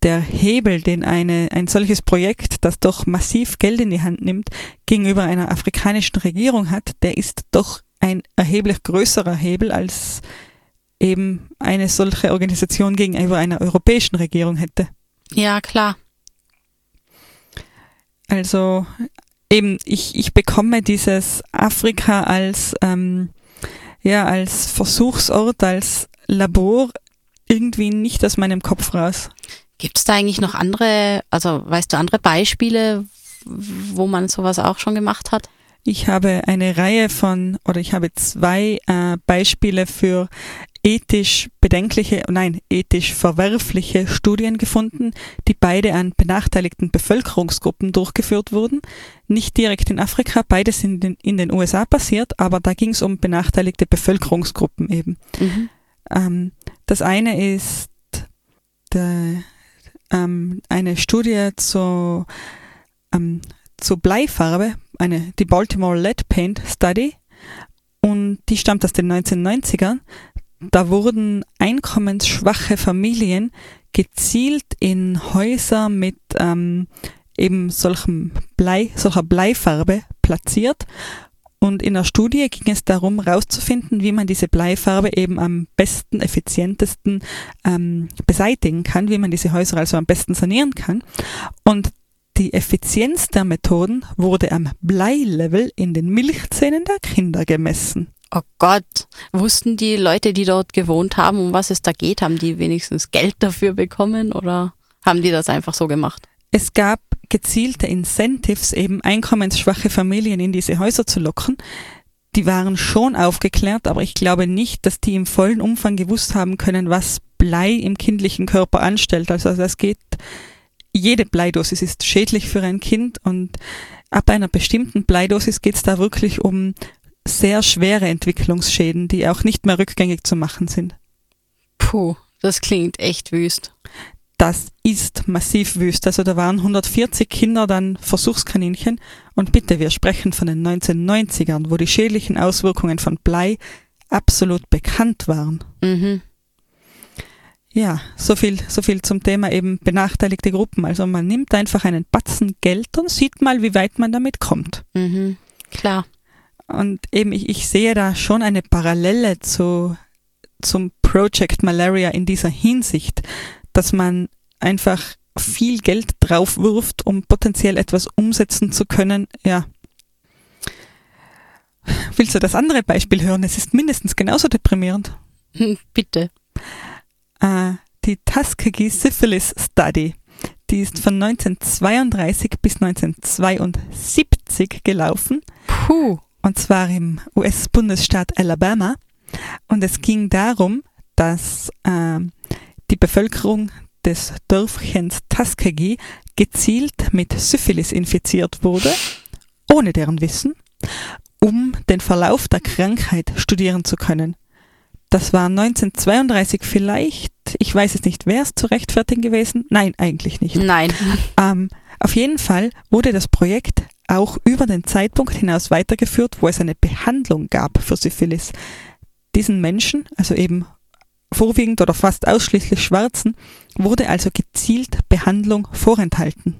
[SPEAKER 4] der Hebel, den eine, ein solches Projekt, das doch massiv Geld in die Hand nimmt, gegenüber einer afrikanischen Regierung hat, der ist doch ein erheblich größerer Hebel als eben eine solche Organisation gegenüber einer europäischen Regierung hätte.
[SPEAKER 1] Ja, klar.
[SPEAKER 4] Also eben, ich, ich bekomme dieses Afrika als, ähm, ja, als Versuchsort, als Labor irgendwie nicht aus meinem Kopf raus.
[SPEAKER 1] Gibt es da eigentlich noch andere, also weißt du, andere Beispiele, wo man sowas auch schon gemacht hat?
[SPEAKER 4] Ich habe eine Reihe von, oder ich habe zwei äh, Beispiele für ethisch bedenkliche, nein, ethisch verwerfliche Studien gefunden, die beide an benachteiligten Bevölkerungsgruppen durchgeführt wurden. Nicht direkt in Afrika, beides sind in, in den USA passiert, aber da ging es um benachteiligte Bevölkerungsgruppen eben.
[SPEAKER 1] Mhm.
[SPEAKER 4] Ähm, das eine ist der, ähm, eine Studie zu, ähm, zu Bleifarbe, eine, die Baltimore Lead Paint Study, und die stammt aus den 1990ern. Da wurden einkommensschwache Familien gezielt in Häuser mit ähm, eben solchem Blei, solcher Bleifarbe platziert. Und in der Studie ging es darum, herauszufinden, wie man diese Bleifarbe eben am besten, effizientesten ähm, beseitigen kann, wie man diese Häuser also am besten sanieren kann. Und die Effizienz der Methoden wurde am Bleilevel in den Milchzähnen der Kinder gemessen.
[SPEAKER 1] Oh Gott, wussten die Leute, die dort gewohnt haben, um was es da geht? Haben die wenigstens Geld dafür bekommen oder haben die das einfach so gemacht?
[SPEAKER 4] Es gab gezielte Incentives, eben einkommensschwache Familien in diese Häuser zu locken. Die waren schon aufgeklärt, aber ich glaube nicht, dass die im vollen Umfang gewusst haben können, was Blei im kindlichen Körper anstellt. Also es geht, jede Bleidosis ist schädlich für ein Kind und ab einer bestimmten Bleidosis geht es da wirklich um sehr schwere Entwicklungsschäden, die auch nicht mehr rückgängig zu machen sind.
[SPEAKER 1] Puh, das klingt echt wüst.
[SPEAKER 4] Das ist massiv wüst. Also da waren 140 Kinder dann Versuchskaninchen. Und bitte, wir sprechen von den 1990ern, wo die schädlichen Auswirkungen von Blei absolut bekannt waren.
[SPEAKER 1] Mhm.
[SPEAKER 4] Ja, so viel, so viel zum Thema eben benachteiligte Gruppen. Also man nimmt einfach einen Batzen Geld und sieht mal, wie weit man damit kommt.
[SPEAKER 1] Mhm. Klar.
[SPEAKER 4] Und eben, ich, ich sehe da schon eine Parallele zu, zum Project Malaria in dieser Hinsicht, dass man einfach viel Geld drauf wirft, um potenziell etwas umsetzen zu können. Ja. Willst du das andere Beispiel hören? Es ist mindestens genauso deprimierend.
[SPEAKER 1] Bitte.
[SPEAKER 4] Äh, die Tuskegee Syphilis Study. Die ist von 1932 bis 1972 gelaufen.
[SPEAKER 1] Puh.
[SPEAKER 4] Und zwar im US-Bundesstaat Alabama. Und es ging darum, dass äh, die Bevölkerung des Dörfchens Tuskegee gezielt mit Syphilis infiziert wurde, ohne deren Wissen, um den Verlauf der Krankheit studieren zu können. Das war 1932 vielleicht. Ich weiß es nicht, wäre es zu rechtfertigen gewesen? Nein, eigentlich nicht.
[SPEAKER 1] Nein. <laughs>
[SPEAKER 4] Ähm, auf jeden Fall wurde das Projekt auch über den Zeitpunkt hinaus weitergeführt, wo es eine Behandlung gab für Syphilis. Diesen Menschen, also eben vorwiegend oder fast ausschließlich Schwarzen, wurde also gezielt Behandlung vorenthalten.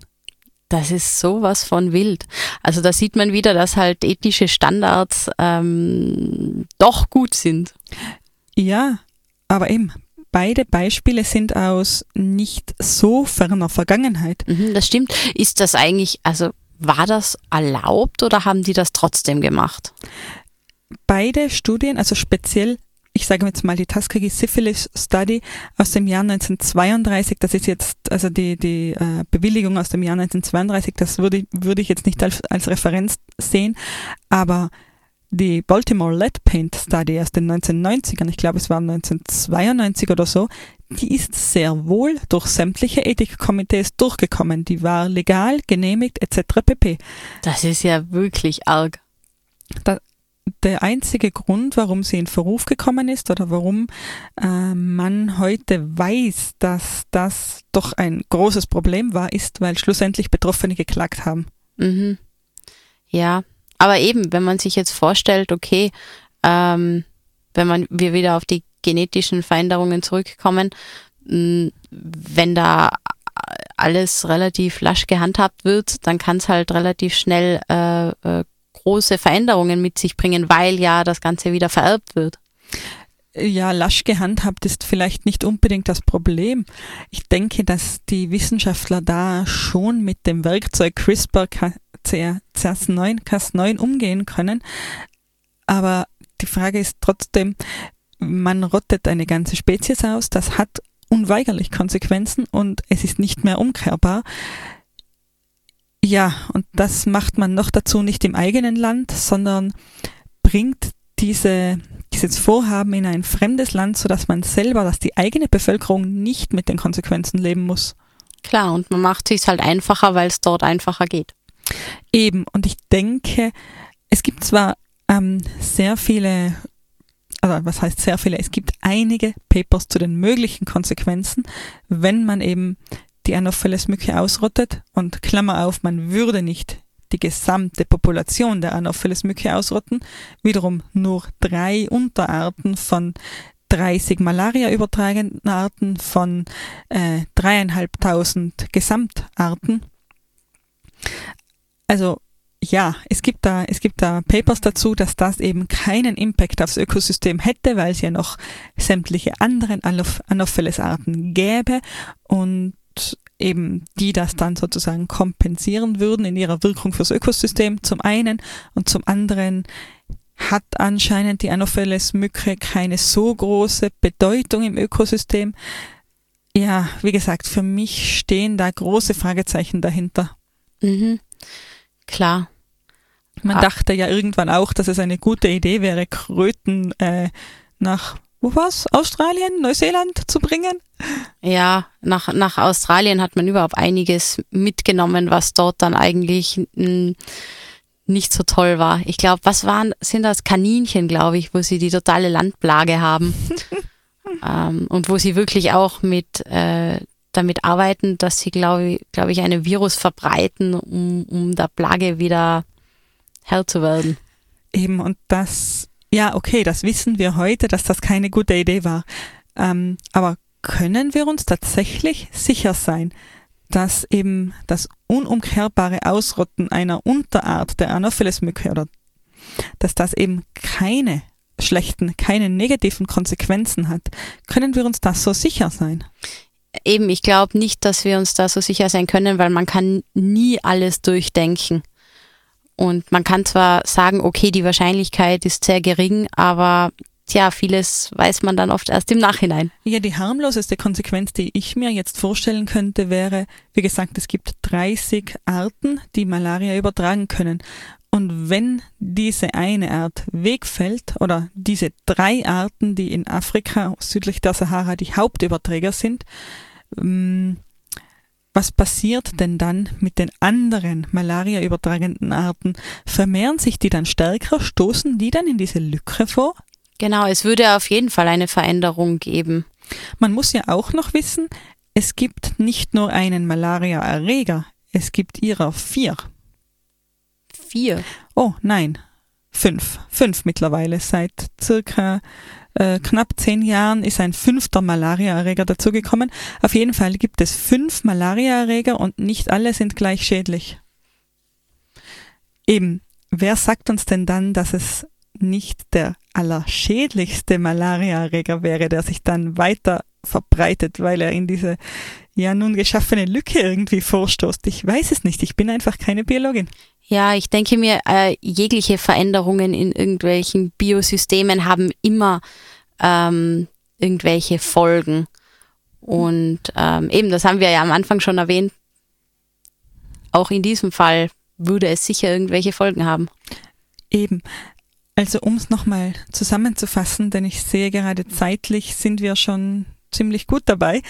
[SPEAKER 1] Das ist sowas von wild. Also da sieht man wieder, dass halt ethische Standards ähm, doch gut sind.
[SPEAKER 4] Ja, aber eben, beide Beispiele sind aus nicht so ferner Vergangenheit.
[SPEAKER 1] Mhm, das stimmt. Ist das eigentlich, also war das erlaubt oder haben die das trotzdem gemacht?
[SPEAKER 4] Beide Studien, also speziell ich sage jetzt mal die Tuskegee Syphilis Study aus dem Jahr 1932, das ist jetzt, also die, die äh, Bewilligung aus dem Jahr 1932, das würde, würde ich jetzt nicht als, als Referenz sehen, aber die Baltimore Lead Paint Study aus den 1990ern, ich glaube es war 1992 oder so, die ist sehr wohl durch sämtliche Ethikkomitees durchgekommen. Die war legal, genehmigt etc. pp.
[SPEAKER 1] Das ist ja wirklich arg.
[SPEAKER 4] Da, der einzige Grund, warum sie in Verruf gekommen ist oder warum äh, man heute weiß, dass das doch ein großes Problem war, ist, weil schlussendlich Betroffene geklagt haben.
[SPEAKER 1] Mhm. Ja, aber eben, wenn man sich jetzt vorstellt, okay, ähm, wenn man wir wieder auf die genetischen Veränderungen zurückkommen, mh, wenn da alles relativ lasch gehandhabt wird, dann kann es halt relativ schnell äh, äh, große Veränderungen mit sich bringen, weil ja das Ganze wieder vererbt wird.
[SPEAKER 4] Ja, lasch gehandhabt ist vielleicht nicht unbedingt das Problem. Ich denke, dass die Wissenschaftler da schon mit dem Werkzeug CRISPR-Cas9 Cas9 umgehen können. Aber die Frage ist trotzdem, man rottet eine ganze Spezies aus, das hat unweigerlich Konsequenzen und es ist nicht mehr umkehrbar. Ja, und das macht man noch dazu nicht im eigenen Land, sondern bringt diese, dieses Vorhaben in ein fremdes Land, sodass man selber, dass die eigene Bevölkerung nicht mit den Konsequenzen leben muss.
[SPEAKER 1] Klar, und man macht es halt einfacher, weil es dort einfacher geht.
[SPEAKER 4] Eben, und ich denke, es gibt zwar ähm, sehr viele, also was heißt sehr viele, es gibt einige Papers zu den möglichen Konsequenzen, wenn man eben die Anopheles-Mücke ausrottet. Und Klammer auf, man würde nicht die gesamte Population der Anopheles-Mücke ausrotten, wiederum nur drei Unterarten von 30 Malaria übertragenden Arten von äh, Gesamtarten. Also ja, es gibt da, es gibt da Papers dazu, dass das eben keinen Impact aufs Ökosystem hätte, weil es ja noch sämtliche anderen Anopheles-Arten gäbe. Und eben die das dann sozusagen kompensieren würden in ihrer Wirkung fürs Ökosystem zum einen und zum anderen hat anscheinend die Anopheles-Mücke keine so große Bedeutung im Ökosystem. Ja, wie gesagt, für mich stehen da große Fragezeichen dahinter.
[SPEAKER 1] Mhm. Klar.
[SPEAKER 4] Man ah. dachte ja irgendwann auch, dass es eine gute Idee wäre, Kröten äh, nach wo war's? Australien, Neuseeland zu bringen?
[SPEAKER 1] Ja, nach, nach Australien hat man überhaupt einiges mitgenommen, was dort dann eigentlich nicht so toll war. Ich glaube, was waren, sind das Kaninchen, glaube ich, wo sie die totale Landplage haben. <laughs> ähm, und wo sie wirklich auch mit äh, damit arbeiten, dass sie, glaube ich, glaube ich, einen Virus verbreiten, um, um der Plage wieder Herr zu werden.
[SPEAKER 4] Eben, und das ja, okay, das wissen wir heute, dass das keine gute Idee war. Ähm, aber können wir uns tatsächlich sicher sein, dass eben das unumkehrbare Ausrotten einer Unterart der Anopheles-Mücke oder dass das eben keine schlechten, keine negativen Konsequenzen hat? Können wir uns das so sicher sein?
[SPEAKER 1] Eben, ich glaube nicht, dass wir uns da so sicher sein können, weil man kann nie alles durchdenken. Und man kann zwar sagen, okay, die Wahrscheinlichkeit ist sehr gering, aber tja, vieles weiß man dann oft erst im Nachhinein.
[SPEAKER 4] Ja, die harmloseste Konsequenz, die ich mir jetzt vorstellen könnte, wäre, wie gesagt, es gibt 30 Arten, die Malaria übertragen können. Und wenn diese eine Art wegfällt oder diese drei Arten, die in Afrika südlich der Sahara die Hauptüberträger sind, mm, was passiert denn dann mit den anderen Malaria übertragenden Arten? Vermehren sich die dann stärker? Stoßen die dann in diese Lücke vor?
[SPEAKER 1] Genau, es würde auf jeden Fall eine Veränderung geben.
[SPEAKER 4] Man muss ja auch noch wissen, es gibt nicht nur einen Malaria-Erreger, es gibt ihrer vier.
[SPEAKER 1] Vier.
[SPEAKER 4] Oh nein, fünf. Fünf mittlerweile. Seit circa äh, knapp zehn Jahren ist ein fünfter Malaria-Erreger dazugekommen. Auf jeden Fall gibt es fünf Malaria-Erreger und nicht alle sind gleich schädlich. Eben, wer sagt uns denn dann, dass es nicht der allerschädlichste Malaria-Erreger wäre, der sich dann weiter verbreitet, weil er in diese ja nun geschaffene Lücke irgendwie vorstoßt. Ich weiß es nicht, ich bin einfach keine Biologin.
[SPEAKER 1] Ja, ich denke mir, äh, jegliche Veränderungen in irgendwelchen Biosystemen haben immer ähm, irgendwelche Folgen. Und ähm, eben, das haben wir ja am Anfang schon erwähnt. Auch in diesem Fall würde es sicher irgendwelche Folgen haben.
[SPEAKER 4] Eben. Also um es nochmal zusammenzufassen, denn ich sehe gerade zeitlich sind wir schon ziemlich gut dabei.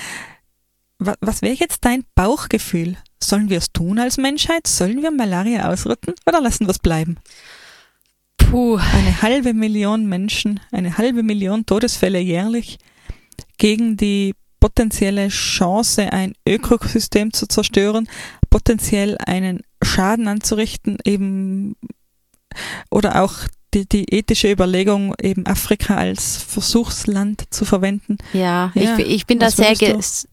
[SPEAKER 4] Was, wäre jetzt dein Bauchgefühl? Sollen wir es tun als Menschheit? Sollen wir Malaria ausrotten oder lassen wir es bleiben?
[SPEAKER 1] Puh.
[SPEAKER 4] Eine halbe Million Menschen, eine halbe Million Todesfälle jährlich gegen die potenzielle Chance, ein Ökosystem zu zerstören, potenziell einen Schaden anzurichten, eben oder auch die, die ethische Überlegung, eben Afrika als Versuchsland zu verwenden.
[SPEAKER 1] Ja,
[SPEAKER 4] Ja,
[SPEAKER 1] ich, ich, bin da sehr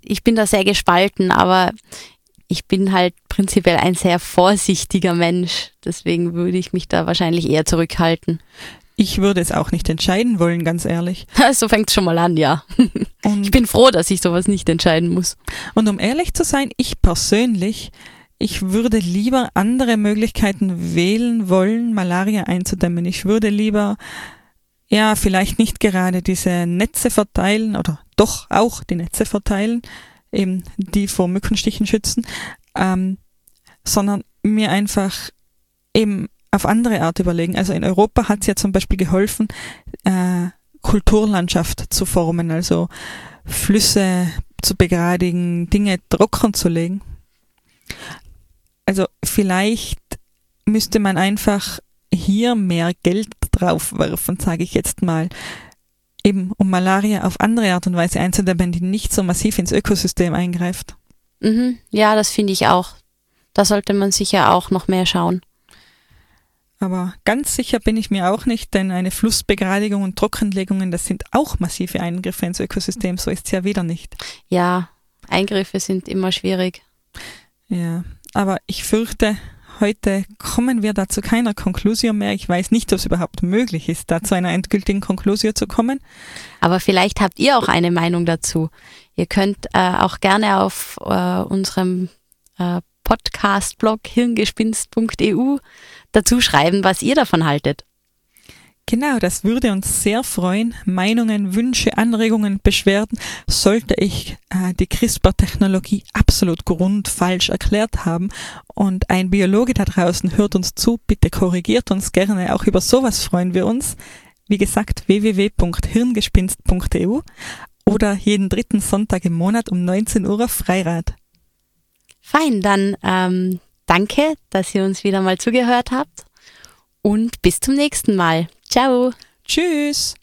[SPEAKER 1] ich bin da sehr gespalten, aber ich bin halt prinzipiell ein sehr vorsichtiger Mensch. Deswegen würde ich mich da wahrscheinlich eher zurückhalten.
[SPEAKER 4] Ich würde es auch nicht entscheiden wollen, ganz ehrlich. <laughs>
[SPEAKER 1] so fängt schon mal an, ja.
[SPEAKER 4] Und,
[SPEAKER 1] Ich bin froh, dass ich sowas nicht entscheiden muss.
[SPEAKER 4] und um ehrlich zu sein, ich persönlich, ich würde lieber andere Möglichkeiten wählen wollen, Malaria einzudämmen. Ich würde lieber, ja, vielleicht nicht gerade diese Netze verteilen oder doch auch die Netze verteilen, eben die vor Mückenstichen schützen, ähm, sondern mir einfach eben auf andere Art überlegen. Also in Europa hat es ja zum Beispiel geholfen, äh, Kulturlandschaft zu formen, also Flüsse zu begradigen, Dinge trocken zu legen. Also vielleicht müsste man einfach hier mehr Geld draufwerfen, sage ich jetzt mal, eben um Malaria auf andere Art und Weise einzudämmen, die nicht so massiv ins Ökosystem eingreift.
[SPEAKER 1] Mhm. Ja, das finde ich auch. Da sollte man sicher auch noch mehr schauen.
[SPEAKER 4] Aber ganz sicher bin ich mir auch nicht, denn eine Flussbegradigung und Trockenlegungen, das sind auch massive Eingriffe ins Ökosystem, so ist es ja wieder nicht.
[SPEAKER 1] Ja, Eingriffe sind immer schwierig.
[SPEAKER 4] Ja, aber ich fürchte, heute kommen wir da zu keiner Konklusion mehr. Ich weiß nicht, ob es überhaupt möglich ist, da zu einer endgültigen Konklusion zu kommen.
[SPEAKER 1] Aber vielleicht habt ihr auch eine Meinung dazu. Ihr könnt äh, auch gerne auf äh, unserem äh, Podcast-Blog hirngespinst.eu dazu schreiben, was ihr davon haltet.
[SPEAKER 4] Genau, das würde uns sehr freuen. Meinungen, Wünsche, Anregungen, Beschwerden. Sollte ich äh, die CRISPR-Technologie absolut grundfalsch erklärt haben und ein Biologe da draußen hört uns zu, bitte korrigiert uns gerne. Auch über sowas freuen wir uns. Wie gesagt, www.hirngespinst.eu oder jeden dritten Sonntag im Monat um 19 Uhr auf Freirad.
[SPEAKER 1] Fein, dann ähm, danke, dass ihr uns wieder mal zugehört habt und bis zum nächsten Mal. Ciao.
[SPEAKER 4] Tschüss!